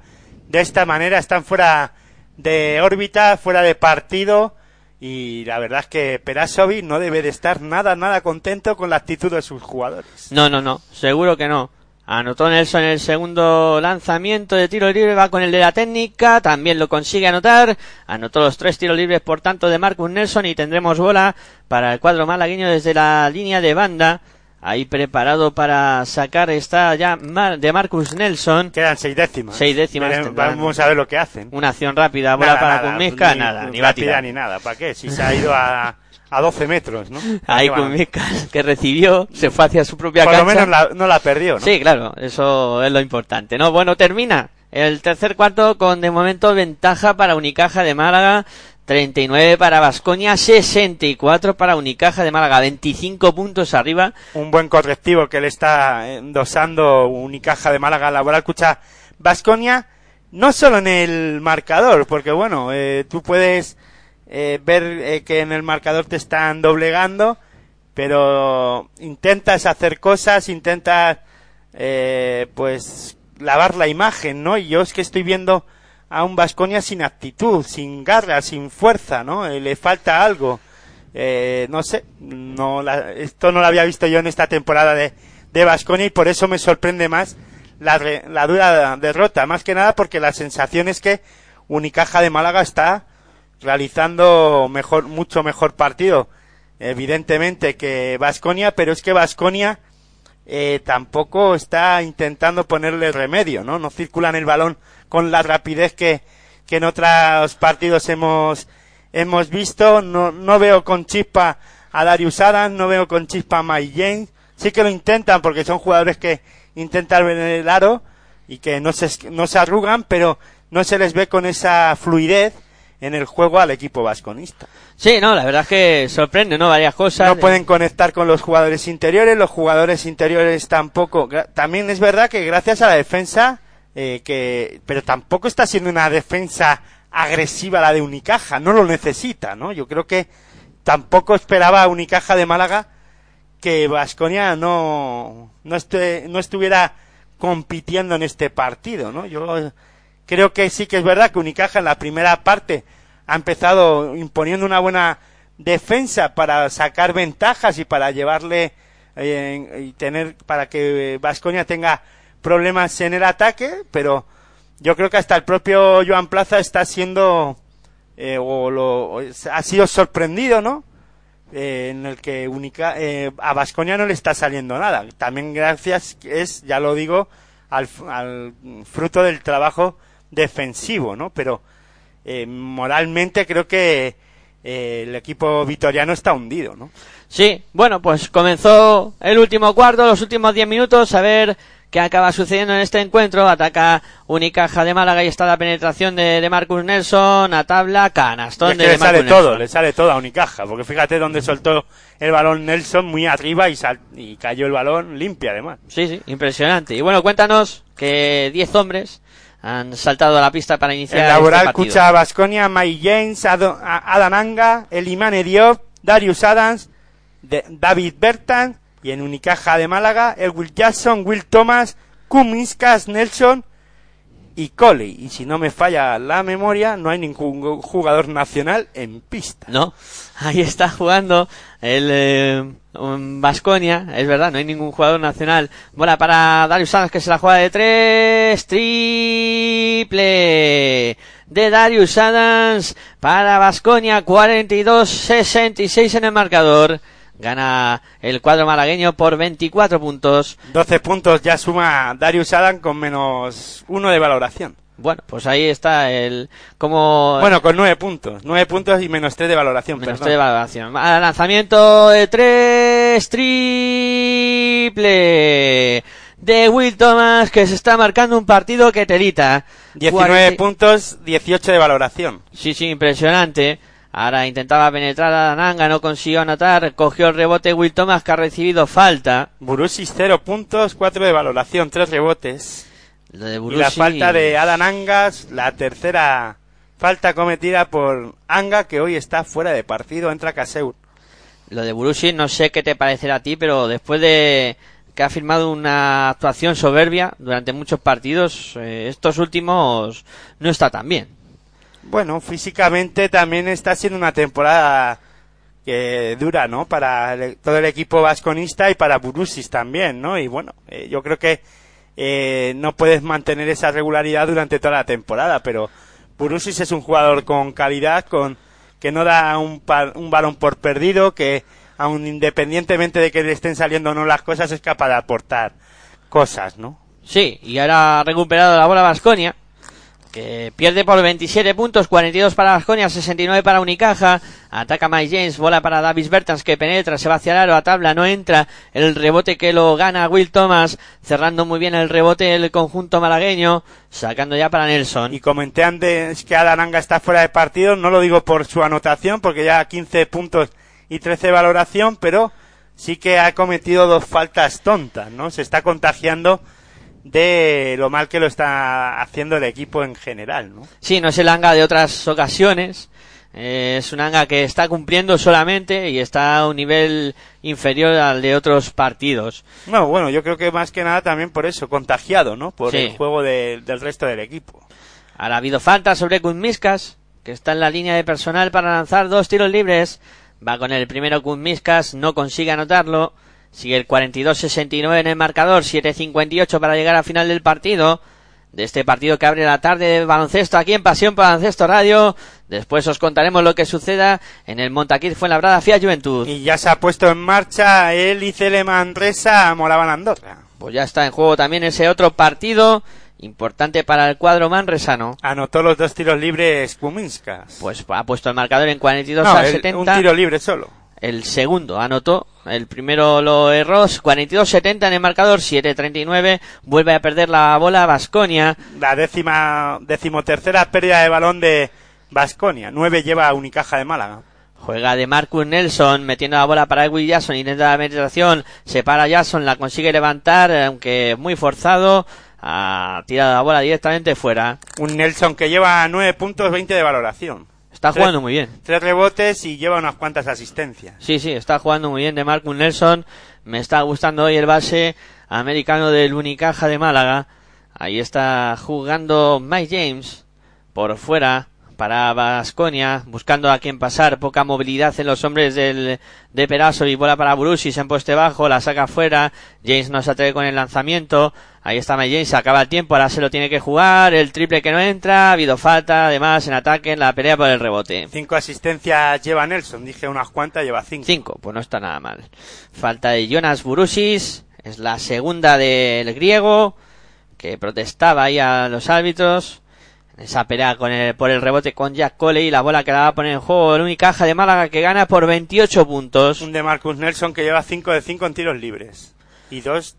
de esta manera. Están fuera de órbita, fuera de partido. Y la verdad es que Perasovic no debe de estar nada, nada contento con la actitud de sus jugadores. No, no, no, seguro que no. Anotó Nelson el segundo lanzamiento de tiro libre, va con el de la técnica, también lo consigue anotar. Anotó los tres tiros libres, por tanto, de Marcus Nelson y tendremos bola para el cuadro malagueño desde la línea de banda. Ahí preparado para sacar está ya de Marcus Nelson. Quedan seis décimas. Seis décimas tendrán. Vamos a ver lo que hacen. Una acción rápida, bola Nada, para nada, ni- nada, ni rápida ni nada. ¿Para qué? Si se ha ido a, a 12 metros, ¿no? Ahí. Kuzminska, [laughs] que recibió, se fue hacia su propia Por lo cancha. menos la- no la perdió, ¿no? Sí, claro, eso es lo importante, ¿no? Bueno, termina el tercer cuarto con de momento ventaja para Unicaja de Málaga. 39 para Vasconia, 64 para Unicaja de Málaga, 25 puntos arriba. Un buen correctivo que le está endosando Unicaja de Málaga Laboral Cucha Vasconia, no solo en el marcador, porque bueno, eh, tú puedes eh, ver eh, que en el marcador te están doblegando, pero intentas hacer cosas, intentas eh, pues lavar la imagen, ¿no? Y yo es que estoy viendo a un Vasconia sin actitud, sin garra, sin fuerza, ¿no? Eh, le falta algo. Eh, no sé, no la- esto no lo había visto yo en esta temporada de de Vasconia y por eso me sorprende más la, re- la dura derrota, más que nada porque la sensación es que Unicaja de Málaga está realizando mejor, mucho mejor partido, evidentemente que Vasconia, pero es que Vasconia eh, tampoco está intentando ponerle remedio, ¿no? No circulan el balón con la rapidez que, que en otros partidos hemos, hemos visto. No, no veo con chispa a Darius Adams, no veo con chispa a Mike James. Sí que lo intentan porque son jugadores que intentan ver el aro y que no se, no se arrugan, pero no se les ve con esa fluidez en el juego al equipo vasconista. Sí, no, la verdad es que sorprende, ¿no? Varias cosas. No pueden conectar con los jugadores interiores, los jugadores interiores tampoco. También es verdad que gracias a la defensa, eh, que, pero tampoco está siendo una defensa agresiva la de Unicaja, no lo necesita, ¿no? Yo creo que tampoco esperaba Unicaja de Málaga que Vasconia no, no, esté- no estuviera compitiendo en este partido, ¿no? Yo creo que sí que es verdad que Unicaja en la primera parte ha empezado imponiendo una buena defensa para sacar ventajas y para llevarle eh, y tener para que Vasconia tenga problemas en el ataque, pero yo creo que hasta el propio Joan Plaza está siendo eh, o lo ha sido sorprendido, ¿no? Eh, en el que Unica, eh, a Vasconia no le está saliendo nada. También gracias es, ya lo digo, al, al fruto del trabajo defensivo, ¿no? Pero eh, moralmente creo que eh, el equipo vitoriano está hundido, ¿no? Sí, bueno, pues comenzó el último cuarto, los últimos 10 minutos, a ver qué acaba sucediendo en este encuentro. Ataca Unicaja de Málaga y está la penetración de, de Marcus Nelson a tabla, canastón es que de le sale Marcus todo, Nelson. le sale todo a Unicaja, porque fíjate dónde soltó el balón Nelson muy arriba y, sal- y cayó el balón limpio además. Sí, sí, impresionante. Y bueno, cuéntanos que 10 hombres han saltado a la pista para iniciar El laboral este partido. Cucha Vasconia, Mike James, Ado- a- Adam Anga, Elimane Diop, Darius Adams, de- David Bertan y en Unicaja de Málaga, el Will Jackson, Will Thomas, Kuminskas, Nelson y Coley. Y si no me falla la memoria, no hay ningún jugador nacional en pista. No, ahí está jugando el Vasconia, es verdad, no hay ningún jugador nacional. Bola para Darius Adams que se la juega de tres, triple de Darius Adams para Vasconia, 42-66 en el marcador. Gana el cuadro malagueño por 24 puntos. 12 puntos ya suma Darius Adam con menos uno de valoración. Bueno, pues ahí está el como Bueno, con 9 puntos. 9 puntos y menos 3 de valoración. Menos perdón. tres de valoración. Al lanzamiento de tres triple de Will Thomas que se está marcando un partido que telita. 19 Cuarenta- puntos, 18 de valoración. Sí, sí, impresionante. Ahora intentaba penetrar a Nanga, no consiguió anotar. Cogió el rebote Will Thomas que ha recibido falta. Burusis 0 puntos, 4 de valoración, 3 rebotes. Lo de Y la Burusi- falta de Adan Angas, la tercera falta cometida por Anga, que hoy está fuera de partido, entra Caseur. Lo de Burusi, no sé qué te parecerá a ti, pero después de que ha firmado una actuación soberbia durante muchos partidos, eh, estos últimos no está tan bien. Bueno, físicamente también está siendo una temporada que dura, ¿no? Para el- todo el equipo vasconista y para Burusis también, ¿no? Y bueno, eh, yo creo que eh, no puedes mantener esa regularidad durante toda la temporada, pero Burusis es un jugador con calidad, con que no da un, un balón por perdido, que aun independientemente de que le estén saliendo o no las cosas, es capaz de aportar cosas, ¿no? Sí, y ahora ha recuperado la bola Vasconia, que pierde por 27 puntos, 42 para Vasconia, 69 para Unicaja, ataca Mike James, bola para Davis Bertans que penetra, se va hacia el aro, a tabla, no entra, el rebote que lo gana Will Thomas, cerrando muy bien el rebote el conjunto malagueño, sacando ya para Nelson. Y comenté antes que Adaranga está fuera de partido, no lo digo por su anotación, porque ya 15 puntos y 13 de valoración, pero sí que ha cometido dos faltas tontas, ¿no? Se está contagiando de lo mal que lo está haciendo el equipo en general, ¿no? Sí, no es el Anga de otras ocasiones. Eh, es un Anga que está cumpliendo solamente y está a un nivel inferior al de otros partidos. No, bueno, yo creo que más que nada también por eso, contagiado, ¿no? Por Sí. el juego de- del resto del equipo. Ahora ha habido falta sobre Kuzmiskas, que está en la línea de personal para lanzar dos tiros libres. Va con el primero Kuzmiskas, no consigue anotarlo. Sigue el 42-69 en el marcador, 7-58 para llegar al final del partido. De este partido que abre la tarde de baloncesto aquí en Pasión Baloncesto Radio. Después os contaremos lo que suceda en el Montaquit Fuenlabrada Fiat Juventud. Y ya se ha puesto en marcha el ICL Manresa Moraban Andorra. Pues ya está en juego también ese otro partido importante para el cuadro manresano. Anotó los dos tiros libres Kuminskas. Pues ha puesto el marcador en 42 no, a el- 70. un tiro libre solo. El segundo anotó, el primero lo erró, 42-70 en el marcador, 7-39, vuelve a perder la bola Vasconia. La décima, decimotercera pérdida de balón de Basconia. Nueve lleva Unicaja de Málaga. Juega de Marcus Nelson, metiendo la bola para Edwin Jackson, intenta la penetración, se para Jackson, la consigue levantar, aunque muy forzado, ha tirado la bola directamente fuera. Un Nelson que lleva nueve puntos, 20 de valoración. Está Tres- jugando muy bien. Tres rebotes y lleva unas cuantas asistencias. Sí, sí, está jugando muy bien de Marcus Nelson. Me está gustando hoy el base americano del Unicaja de Málaga. Ahí está jugando Mike James por fuera para Vasconia, buscando a quien pasar. Poca movilidad en los hombres del, de Peraso y bola para Brusis en poste bajo, la saca fuera. James no se atreve con el lanzamiento. Ahí está Mike James, acaba el tiempo, ahora se lo tiene que jugar. El triple que no entra, ha habido falta, además en ataque, en la pelea por el rebote. Cinco asistencias lleva Nelson. Dije unas cuantas, lleva cinco. 5, pues no está nada mal. Falta de Jonas Burusis, es la segunda del griego, que protestaba ahí a los árbitros. Esa pelea con el, por el rebote con Jack Coley, la bola que la va a poner en juego el Unicaja de Málaga que gana por 28 puntos. Un de Marcus Nelson que lleva cinco de cinco en tiros libres. Y dos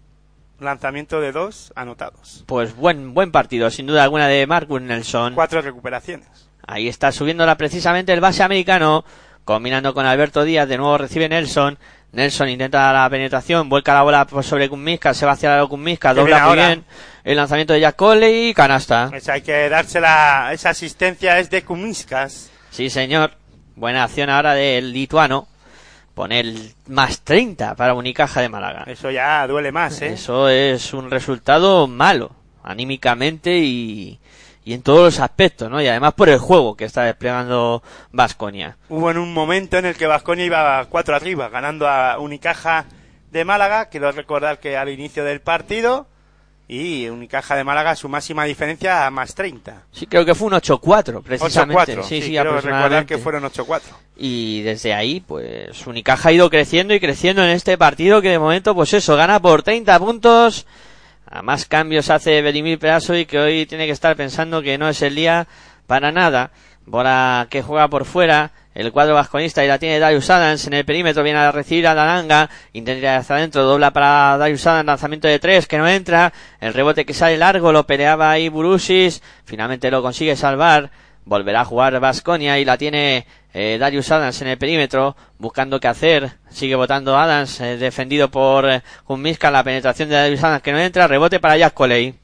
lanzamientos de dos anotados. Pues buen, buen partido, sin duda alguna, de Marcus Nelson. Cuatro recuperaciones. Ahí está subiéndola precisamente el base americano, combinando con Alberto Díaz, de nuevo recibe Nelson. Nelson intenta la penetración, vuelca la bola por sobre Kunmiska, se va hacia la Kunmiska, Que dobla muy bien. El lanzamiento de Jack Coley y canasta. Pues hay que dársela, esa asistencia es de. Sí, señor. Buena acción ahora del lituano. Pone el más 30 para Unicaja de Málaga. Eso ya duele más, ¿eh? Eso es un resultado malo, anímicamente y, y en todos los aspectos, ¿no? Y además por el juego que está desplegando Vasconia. Hubo en un momento en el que Vasconia iba cuatro arriba, ganando a Unicaja de Málaga. Quiero recordar que al inicio del partido, y Unicaja de Málaga su máxima diferencia a más 30. Sí, creo que fue un 8-4, precisamente. 8-4. Sí, sí, quiero recordar que fueron 8-4. Y desde ahí, pues, Unicaja ha ido creciendo y creciendo en este partido que de momento, pues eso, gana por 30 puntos. A más cambios hace Belimir Pedazo y que hoy tiene que estar pensando que no es el día para nada. Bola que juega por fuera. El cuadro vasconista y la tiene Darius Adams en el perímetro. Viene a recibir a Dalanga. Intenta hacia adentro. Dobla para Darius Adams. Lanzamiento de tres que no entra. El rebote que sale largo. Lo peleaba ahí Burusis. Finalmente lo consigue salvar. Volverá a jugar Vasconia y la tiene eh, Darius Adams en el perímetro, buscando qué hacer. Sigue votando Adams, eh, defendido por eh, Kunmiska, la penetración de Darius Adams que no entra, rebote para Jack Coley.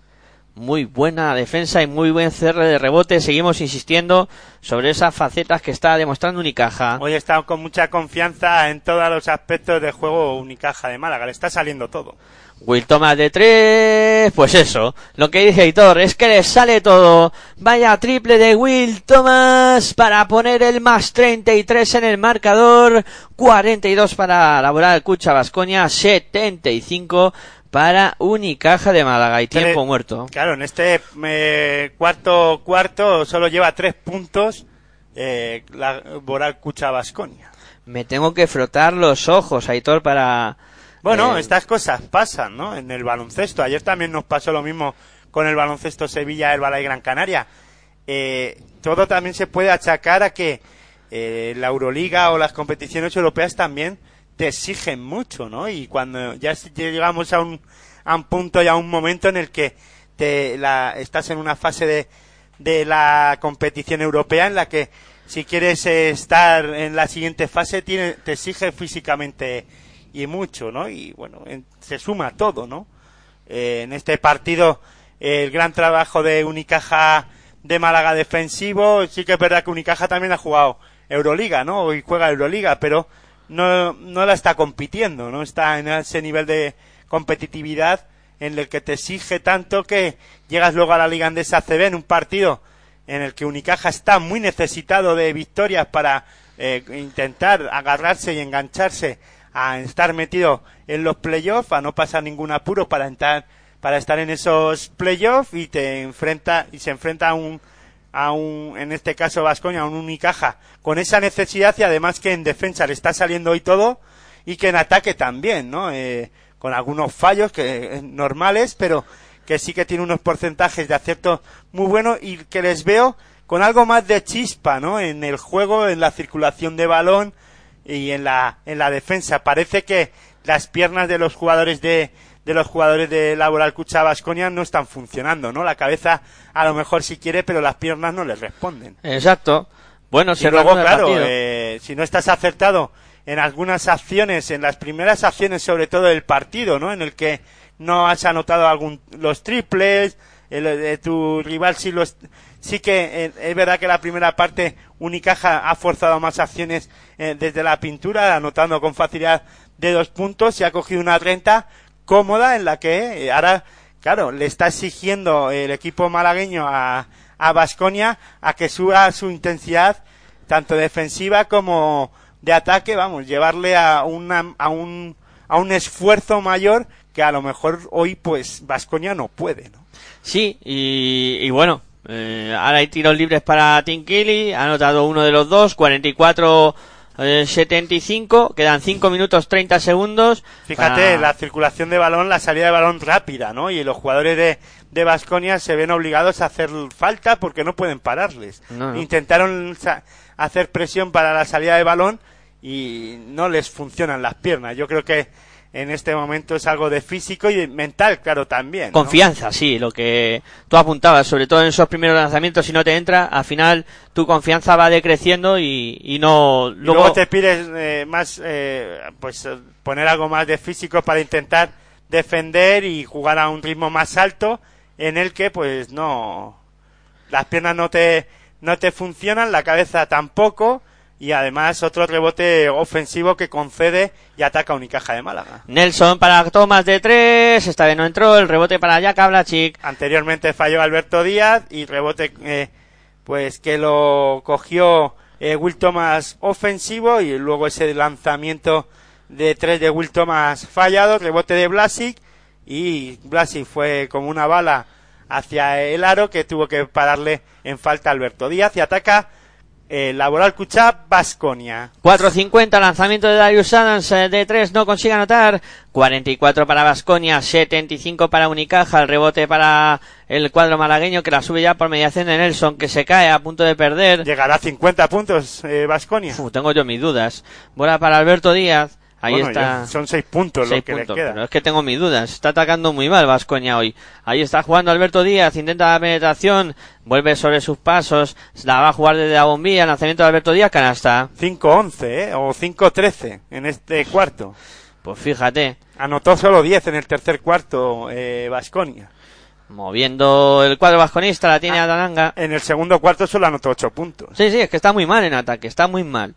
Muy buena defensa y muy buen cierre de rebote. Seguimos insistiendo sobre esas facetas que está demostrando Unicaja. Hoy está con mucha confianza en todos los aspectos del juego Unicaja de Málaga. Le está saliendo todo. Will Thomas de tres, pues eso, lo que dice Hitor, es que le sale todo. Vaya triple de Will Thomas para poner el más 33 en el marcador, 42 para laborar Cucha Vascoña, 75 para Unicaja de Málaga y tiempo muerto. Claro, en este eh, cuarto cuarto solo lleva tres puntos eh, la Boral Cucha Vasconia. Me tengo que frotar los ojos, Aitor, para... Bueno, eh, estas cosas pasan, ¿no? En el baloncesto. Ayer también nos pasó lo mismo con el baloncesto Sevilla, Herbala y Gran Canaria. eh, todo también se puede achacar a que eh, la Euroliga o las competiciones europeas también te exigen mucho, ¿no? Y cuando ya llegamos a un, a un punto y a un momento en el que te, la, estás en una fase de, de la competición europea en la que si quieres estar en la siguiente fase tiene, te exige físicamente y mucho, ¿no? Y bueno, en- se suma todo, ¿no? Eh, en este partido el gran trabajo de Unicaja de Málaga defensivo, sí que es verdad que Unicaja también ha jugado Euroliga, ¿no? Hoy juega Euroliga, pero no, no la está compitiendo, no está en ese nivel de competitividad en el que te exige tanto que llegas luego a la Liga Andesa CB en un partido en el que Unicaja está muy necesitado de victorias para eh, intentar agarrarse y engancharse a estar metido en los playoffs, a no pasar ningún apuro para entrar para estar en esos playoffs y te enfrenta y se enfrenta a un a un en este caso Vascoña a un Unicaja con esa necesidad y además que en defensa le está saliendo hoy todo y que en ataque también, ¿no? Eh, con algunos fallos que eh, normales, pero que sí que tiene unos porcentajes de acierto muy buenos y que les veo con algo más de chispa, ¿no? En el juego, en la circulación de balón y en la en la defensa. Parece que las piernas de los jugadores de de los jugadores de Laboral Cucha Vasconia no están funcionando, ¿no? La cabeza a lo mejor sí quiere, pero las piernas no les responden. Exacto. Bueno, se luego, claro, eh, si no estás acertado en algunas acciones, en las primeras acciones sobre todo del partido, ¿no? En el que no has anotado algún los triples, el, eh, tu rival sí los sí que eh, es verdad que la primera parte Unicaja ha forzado más acciones eh, desde la pintura, anotando con facilidad de dos puntos y ha cogido una renta cómoda en la que eh, ahora, claro, le está exigiendo el equipo malagueño a a Basconia a que suba su intensidad tanto defensiva como de ataque, vamos, llevarle a una, a un a un esfuerzo mayor que a lo mejor hoy pues Vasconia no puede, ¿no? Sí, y, y bueno, eh, ahora hay tiros libres para Tim Kelly, ha anotado uno de los dos, 44 eh, 75, quedan 5 minutos 30 segundos. Fíjate, para- la circulación de balón, la salida de balón rápida, ¿no? Y los jugadores de, de Basconia se ven obligados a hacer falta porque no pueden pararles. No, no. Intentaron hacer presión para la salida de balón y no les funcionan las piernas. Yo creo que en este momento es algo de físico y de mental, claro, también. ¿no? Confianza, sí, lo que tú apuntabas, sobre todo en esos primeros lanzamientos, si no te entra, al final tu confianza va decreciendo y, y no... Y luego, te pides eh, más, eh, pues poner algo más de físico para intentar defender y jugar a un ritmo más alto en el que pues no, las piernas no te, no te funcionan, la cabeza tampoco y además otro rebote ofensivo que concede y ataca a Unicaja de Málaga. Nelson para tomas de tres, esta vez no entró, el rebote para Blachik. Anteriormente falló Alberto Díaz y rebote eh, pues que lo cogió eh, Will Thomas ofensivo y luego ese lanzamiento de tres de Will Thomas fallado, rebote de Blasic y Blasic fue como una bala hacia el aro que tuvo que pararle en falta Alberto Díaz y ataca eh, Laboral Cuchá Basconia. 4.50, lanzamiento de Darius Adams eh, de 3, no consigue anotar. 44 para Vasconia, 75 para Unicaja, el rebote para el cuadro malagueño que la sube ya por mediación de Nelson, que se cae a punto de perder. Llegará a 50 puntos eh, Basconia. Uf, tengo yo mis dudas. Bola para Alberto Díaz. Ahí Bueno, está. son seis puntos Seis lo que puntos, le queda. pero es que tengo mis dudas. Está atacando muy mal Vascoña hoy. Ahí está jugando Alberto Díaz, intenta la penetración, vuelve sobre sus pasos, la va a jugar desde la bombilla, lanzamiento de Alberto Díaz, canasta. 5-11, ¿eh? O 5-13 en este cuarto. Pues fíjate, Anotó solo 10 en el tercer cuarto Vasconia. moviendo el cuadro vasconista, la tiene Ah. Adananga. En el segundo cuarto solo anotó 8 puntos. Sí, sí, es que está muy mal en ataque, está muy mal.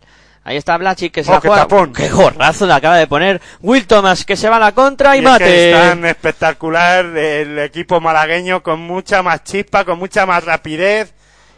Ahí está Blachi que se Oh, la juega. tapón. Qué gorrazo le acaba de poner Will Thomas que se va a la contra y, Y es mate. que es tan espectacular el equipo malagueño con mucha más chispa, con mucha más rapidez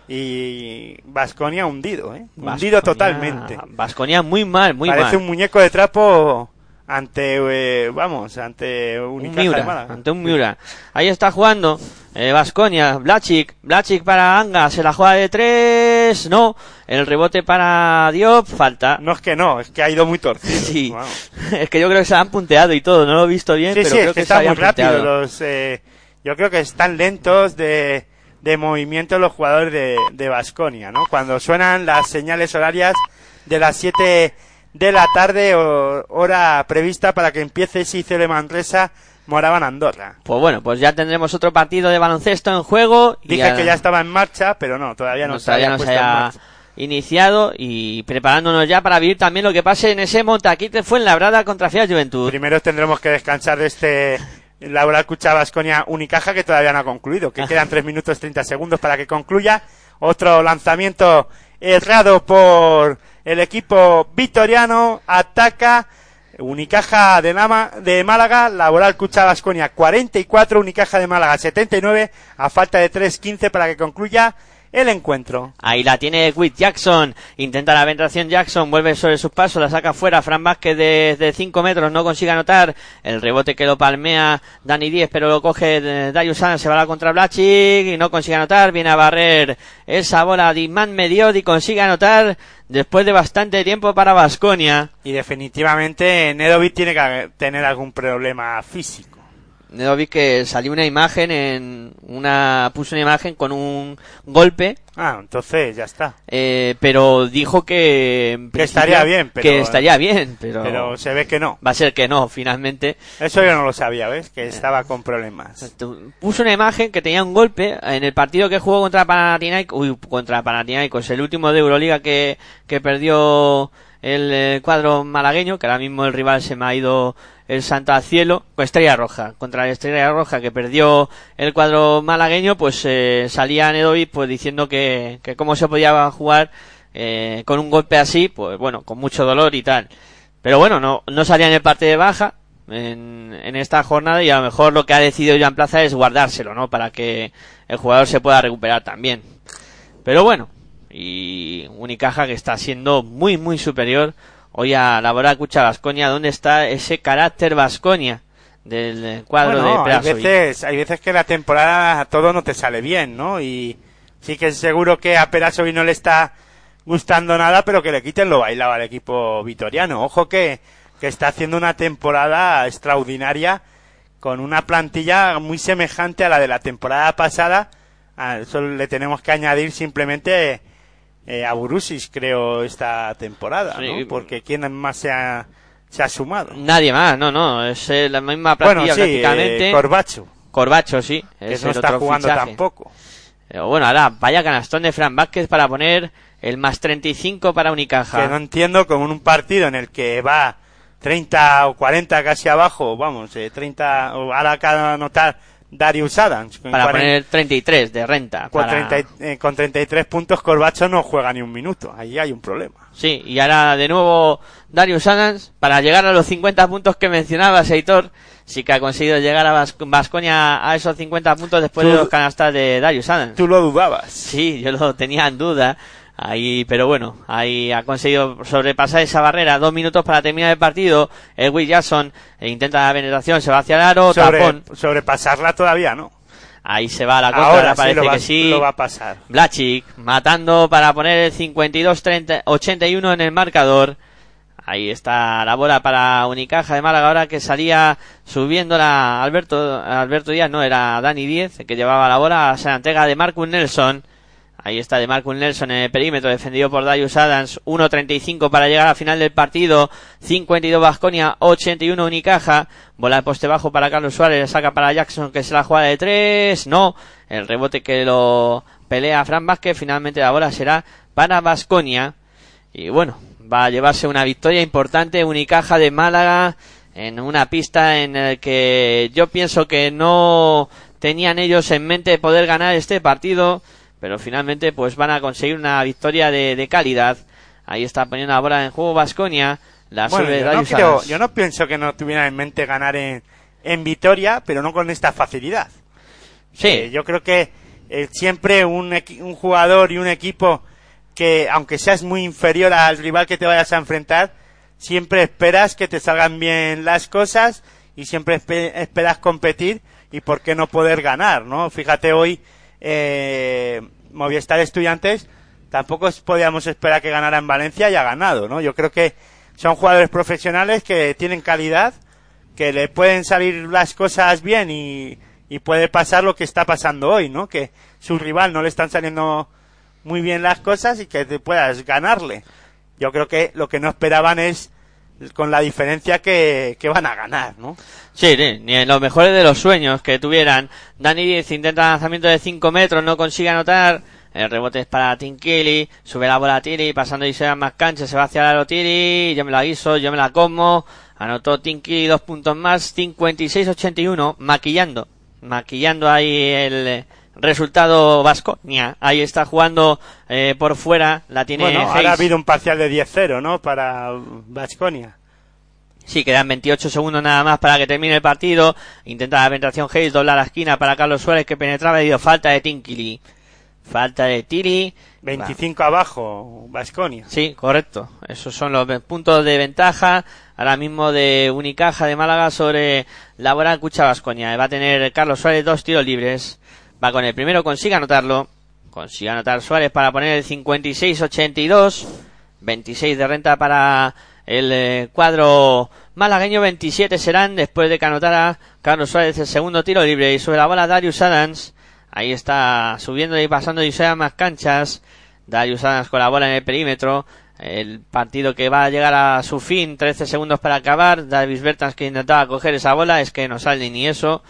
y Vasconia hundido, ¿eh? Hundido totalmente. Baskonia muy mal, muy Parece mal. un muñeco de trapo ante, eh, vamos, ante un Miura, Málaga. ante un Miura. Ahí está jugando eh, Vasconia, Blachik, Blachik para Anga, se la juega de tres, no, el rebote para Diop, falta. No es que no, es que ha ido muy torcido. Sí, [laughs] es que yo creo que se han punteado y todo, no lo he visto bien, Sí, pero sí, creo es que está muy rápido. Los, eh, yo creo que están lentos de, de movimiento los jugadores de, de Basconia, ¿no? Cuando suenan las señales horarias de las 7 de la tarde, o- hora prevista para que empiece Sice de Manresa, Moraban Andorra. Pues bueno, pues ya tendremos otro partido de baloncesto en juego. y Dije que ya estaba en marcha, pero no, todavía no, no, se todavía había no se haya iniciado y preparándonos ya para vivir también lo que pase en ese Montaquite fue en Labrada contra Fiat Juventud. Primero tendremos que descansar de este Laboral Cucha Basconia Unicaja que todavía no ha concluido, que quedan 3 minutos 30 segundos para que concluya. Otro lanzamiento errado por el equipo vitoriano. Ataca Unicaja de, Nama- de Málaga, Laboral Cucha Basconia 44, Unicaja de Málaga 79, a falta de 3.15 para que concluya el encuentro. Ahí la tiene Witt Jackson. Intenta la penetración Jackson. Vuelve sobre sus pasos. La saca fuera. Fran Vázquez de 5 metros. No consigue anotar. El rebote que lo palmea Dani 10. Pero lo coge eh, Darius. Se va a la contra Blachik. Y no consigue anotar. Viene a barrer esa bola. Disman. Y consigue anotar. Después de bastante tiempo para Vasconia. Y definitivamente Nedovic tiene que tener algún problema físico. Nedovic que salió una imagen en una puso una imagen con un golpe Ah, entonces ya está. eh, pero dijo que Que estaría bien, pero- que estaría bien pero, Pero se ve que no. va a ser que no finalmente Eso yo no lo sabía, ¿ves? Que estaba con problemas. puso una imagen que tenía un golpe en el partido que jugó contra Panathinaikos uy contra Panathinaikos el último de Euroliga que que perdió el eh, cuadro malagueño que ahora mismo el rival se me ha ido el santo al cielo con Estrella Roja. Contra la Estrella Roja que perdió el cuadro malagueño pues eh, salía Nedovic pues diciendo que, que cómo se podía jugar eh, con un golpe así pues bueno con mucho dolor y tal. Pero bueno no no salía en el parte de baja en, en esta jornada y a lo mejor lo que ha decidido Joan Plaza es guardárselo no para que el jugador se pueda recuperar también. Pero bueno y Unicaja que está siendo muy muy superior hoy a la Bora Cucha Vasconia ¿dónde está ese carácter Vasconia del cuadro Bueno, de hay veces, hay veces que la temporada todo no te sale bien, ¿no? Y sí que es seguro que a Perasovic no le está gustando nada, pero que le quiten lo bailado al equipo vitoriano. Ojo que, que está haciendo una temporada extraordinaria con una plantilla muy semejante a la de la temporada pasada. A eso le tenemos que añadir simplemente eh, a Burusis, creo, esta temporada, Sí. ¿no? Porque ¿quién más se ha, se ha sumado? nadie más no no es eh, la misma Bueno, plantilla sí, prácticamente eh, Corbacho, Corbacho sí que es no el está otro jugando fichaje. tampoco. Pero bueno, ahora vaya canastón de Fran Vázquez para poner el más 35 para Unicaja. Que no entiendo como en un partido en el que va 30 o 40 casi abajo, vamos, eh, 30, o ahora cada anotar Darius Adams. Para 40 poner 33 de renta. con, para- 30 y- eh, con 33 puntos Corbacho no juega ni un minuto. Ahí hay un problema. Sí, y ahora de nuevo Darius Adams para llegar a los 50 puntos que mencionaba Seitor. Sí que ha conseguido llegar a Vasconia a esos 50 puntos después Tú- de los canastas de Darius Adams. Tú lo dudabas. Sí, yo lo tenía en duda. Ahí, pero bueno, ahí ha conseguido sobrepasar esa barrera. Dos minutos para terminar el partido. El Will Jackson eh, intenta la penetración, se va hacia el aro, Sobre, tapón. sobrepasarla todavía, ¿no? Ahí se va a la contra, Ahora sí parece lo va, que sí. lo va a pasar. Blachik matando para poner el 52-81 en el marcador. Ahí está la bola para Unicaja de Málaga ahora que salía subiendo la Alberto, Alberto Díaz, no, era Dani 10 el que llevaba la bola, se la entrega de Marcus Nelson. Ahí está de Marcus Nelson en el perímetro, defendido por Darius Adams. 1.35 para llegar al final del partido. 52 Vasconia, 81 Unicaja. Bola de poste bajo para Carlos Suárez, saca para Jackson que se la juega de 3. No, el rebote que lo pelea Fran Vázquez. Finalmente la bola será para Vasconia. Y bueno, va a llevarse una victoria importante. Unicaja de Málaga en una pista en la que yo pienso que no tenían ellos en mente poder ganar este partido pero finalmente pues van a conseguir una victoria de, de calidad. Ahí está poniendo la bola en juego Vasconia. La Bueno, sube yo no, creo- yo no pienso que no tuviera en mente ganar en, en Vitoria, pero no con esta facilidad. Sí, Eh, yo creo que eh, siempre un, un jugador y un equipo que, aunque seas muy inferior al rival que te vayas a enfrentar, siempre esperas que te salgan bien las cosas y siempre espe- esperas competir y por qué no poder ganar, ¿no? Fíjate hoy, eh, Movistar Estudiantes, tampoco podíamos esperar que ganara en Valencia y ha ganado, ¿no? Yo creo que son jugadores profesionales que tienen calidad, que le pueden salir las cosas bien y, y puede pasar lo que está pasando hoy, ¿no? Que su rival no le están saliendo muy bien las cosas y que te puedas ganarle. Yo creo que lo que no esperaban es con la diferencia que, que van a ganar, ¿no? Sí, sí, ni en los mejores de los sueños que tuvieran. Dani intenta lanzamiento de 5 metros, no consigue anotar. El rebote es para Tim Kelly, sube la bola a Tiri, pasando y se más cancha, se va hacia el Tiri, yo me la guiso, yo me la como. Anotó Tim Kelly dos puntos más, 56-81, maquillando, maquillando ahí el resultado vasco. Ahí está jugando eh, por fuera, la tiene Bueno, ahora ha habido un parcial de 10-0, ¿no? Para Vasconia. Sí, quedan 28 segundos nada más para que termine el partido. Intenta la penetración Hayes, dobla la esquina para Carlos Suárez que penetraba y dio falta de Tinkili. Falta de Tiri. 25 abajo, Vasconia. Sí, correcto. Esos son los puntos de ventaja ahora mismo de Unicaja de Málaga sobre Laboral Cucha Vascoña. Va a tener Carlos Suárez dos tiros libres. Va con el primero, consigue anotarlo. Consigue anotar Suárez para poner el 56-82. 26 de renta para el eh, cuadro malagueño. 27 serán después de que anotara Carlos Suárez el segundo tiro libre. Y sobre la bola Darius Adams. Ahí está subiendo y pasando y sea más canchas. Darius Adams con la bola en el perímetro. El partido que va a llegar a su fin, 13 segundos para acabar. Davis Bertans que intentaba coger esa bola, es que no sale ni eso.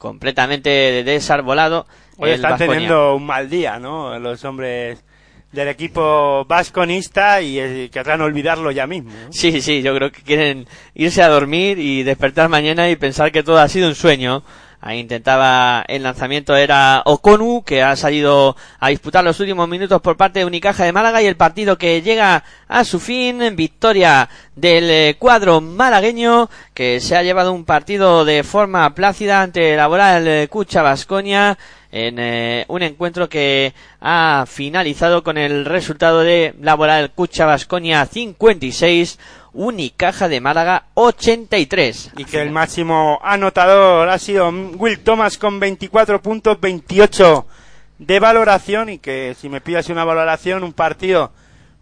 Completamente desarbolado. Hoy están Baskonia. teniendo un mal día, ¿no? Los hombres del equipo vasconista y eh, querrán olvidarlo ya mismo. ¿no? Sí, sí, yo creo que quieren irse a dormir y despertar mañana y pensar que todo ha sido un sueño. Ahí intentaba el lanzamiento era Okonu, que ha salido a disputar los últimos minutos por parte de Unicaja de Málaga y el partido que llega a su fin, victoria del eh, cuadro malagueño, que se ha llevado un partido de forma plácida ante Laboral eh, Cucha Vasconia en eh, un encuentro que ha finalizado con el resultado de Laboral Cucha Vasconia 56, Unicaja de Málaga 83. Y que el máximo anotador ha sido Will Thomas con 24 puntos, 28 de valoración y que si me pidas una valoración, un partido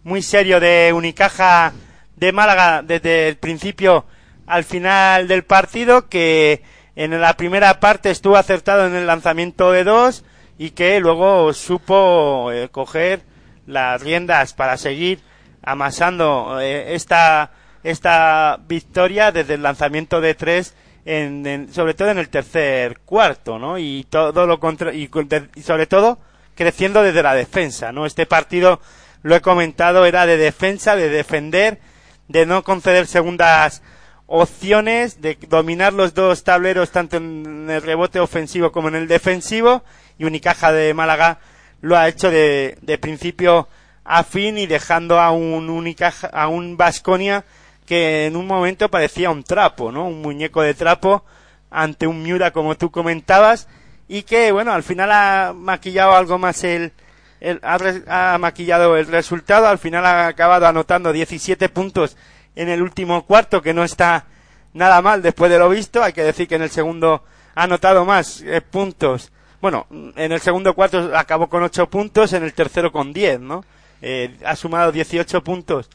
muy serio de Unicaja de Málaga desde el principio al final del partido que en la primera parte estuvo acertado en el lanzamiento de dos y que luego supo eh, coger las riendas para seguir amasando eh, esta esta victoria desde el lanzamiento de tres en, en- sobre todo en el tercer cuarto no y todo lo contra y, sobre todo creciendo desde la defensa no este partido lo he comentado era de defensa de defender de no conceder segundas opciones de dominar los dos tableros tanto en el rebote ofensivo como en el defensivo y Unicaja de Málaga lo ha hecho de, de principio a fin y dejando a un Unicaja, a un Vasconia que en un momento parecía un trapo, ¿no? Un muñeco de trapo ante un Miura como tú comentabas y que bueno al final ha maquillado algo más el, ha, ha maquillado el resultado al final ha acabado anotando 17 puntos en el último cuarto que no está nada mal después de lo visto hay que decir que en el segundo ha anotado más eh, puntos. Bueno en el segundo cuarto acabó con 8 puntos en el tercero con 10 no Eh, ha sumado 18 puntos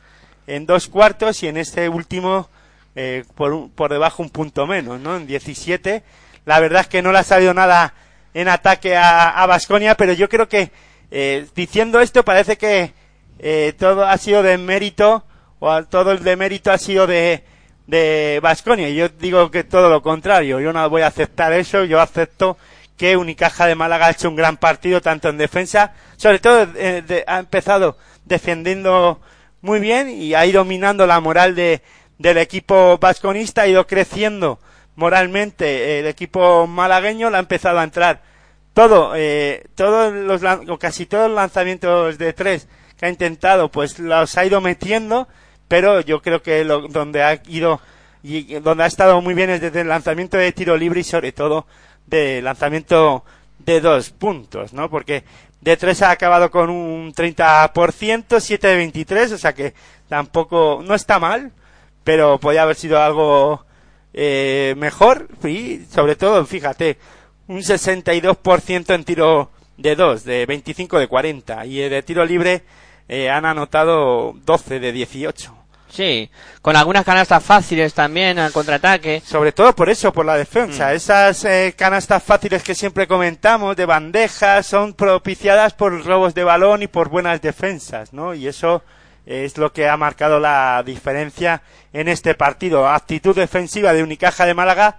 en dos cuartos y en este último eh, por, por debajo un punto menos, ¿no? En 17. La verdad es que no le ha salido nada en ataque a Vasconia, pero yo creo que eh, diciendo esto parece que eh, todo ha sido de mérito o a- todo el de mérito ha sido de de Vasconia. Yo digo que todo lo contrario. Yo no voy a aceptar eso. Yo acepto que Unicaja de Málaga ha hecho un gran partido tanto en defensa, sobre todo eh, de- ha empezado defendiendo muy bien y ha ido minando la moral de, del equipo vasconista, ha ido creciendo moralmente el equipo malagueño, le ha empezado a entrar todo, eh, todos los, o casi todos los lanzamientos de tres que ha intentado, pues los ha ido metiendo, pero yo creo que lo, donde ha ido y donde ha estado muy bien es desde el lanzamiento de tiro libre y sobre todo de lanzamiento de dos puntos, ¿no? Porque de tres ha acabado con un 30%, 7 de 23, o sea que tampoco, no está mal, pero podía haber sido algo eh, mejor y sobre todo, fíjate, un 62% en tiro de dos, de 25 de 40 y de tiro libre eh, han anotado 12 de 18. Sí, con algunas canastas fáciles también al contraataque. Sobre todo por eso, por la defensa. Mm. Esas eh, canastas fáciles que siempre comentamos, de bandejas, son propiciadas por robos de balón y por buenas defensas, ¿no? Y eso es lo que ha marcado la diferencia en este partido. Actitud defensiva de Unicaja de Málaga,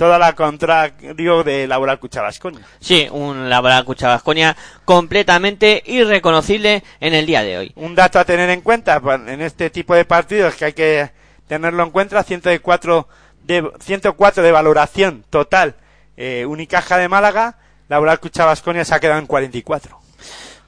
toda la contrario de Laboral Cuchabascoña. Sí, un Laboral Cuchabascoña completamente irreconocible en el día de hoy. Un dato a tener en cuenta pues, en este tipo de partidos que hay que tenerlo en cuenta, 104 de, 104 de valoración total eh, Unicaja de Málaga, Laboral Cuchabascoña se ha quedado en 44.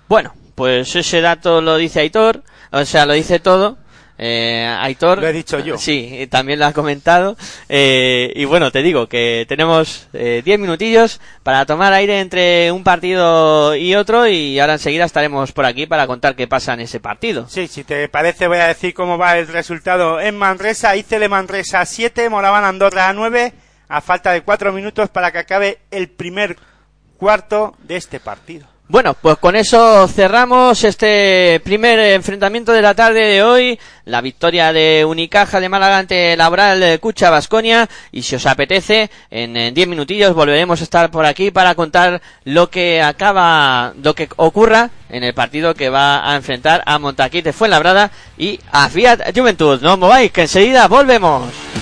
Bueno, pues ese dato lo dice Aitor, o sea, lo dice todo. Eh, Aitor. Lo he dicho yo. Sí, y también lo has comentado. Eh, y bueno, te digo que tenemos eh, 10 minutillos para tomar aire entre un partido y otro y ahora enseguida estaremos por aquí para contar qué pasa en ese partido. Sí, si te parece voy a decir cómo va el resultado en Manresa. Icele Manresa 7, Moraban Andorra 9, a falta de 4 minutos para que acabe el primer cuarto de este partido. Bueno, pues con eso cerramos este primer enfrentamiento de la tarde de hoy, la victoria de Unicaja de Málaga ante Laboral Cucha Basconia y si os apetece, en en 10 minutillos volveremos a estar por aquí para contar lo que acaba, lo que ocurra en el partido que va a enfrentar a Montaquite Fuenlabrada y a Fiat Juventud. No mováis, que enseguida volvemos.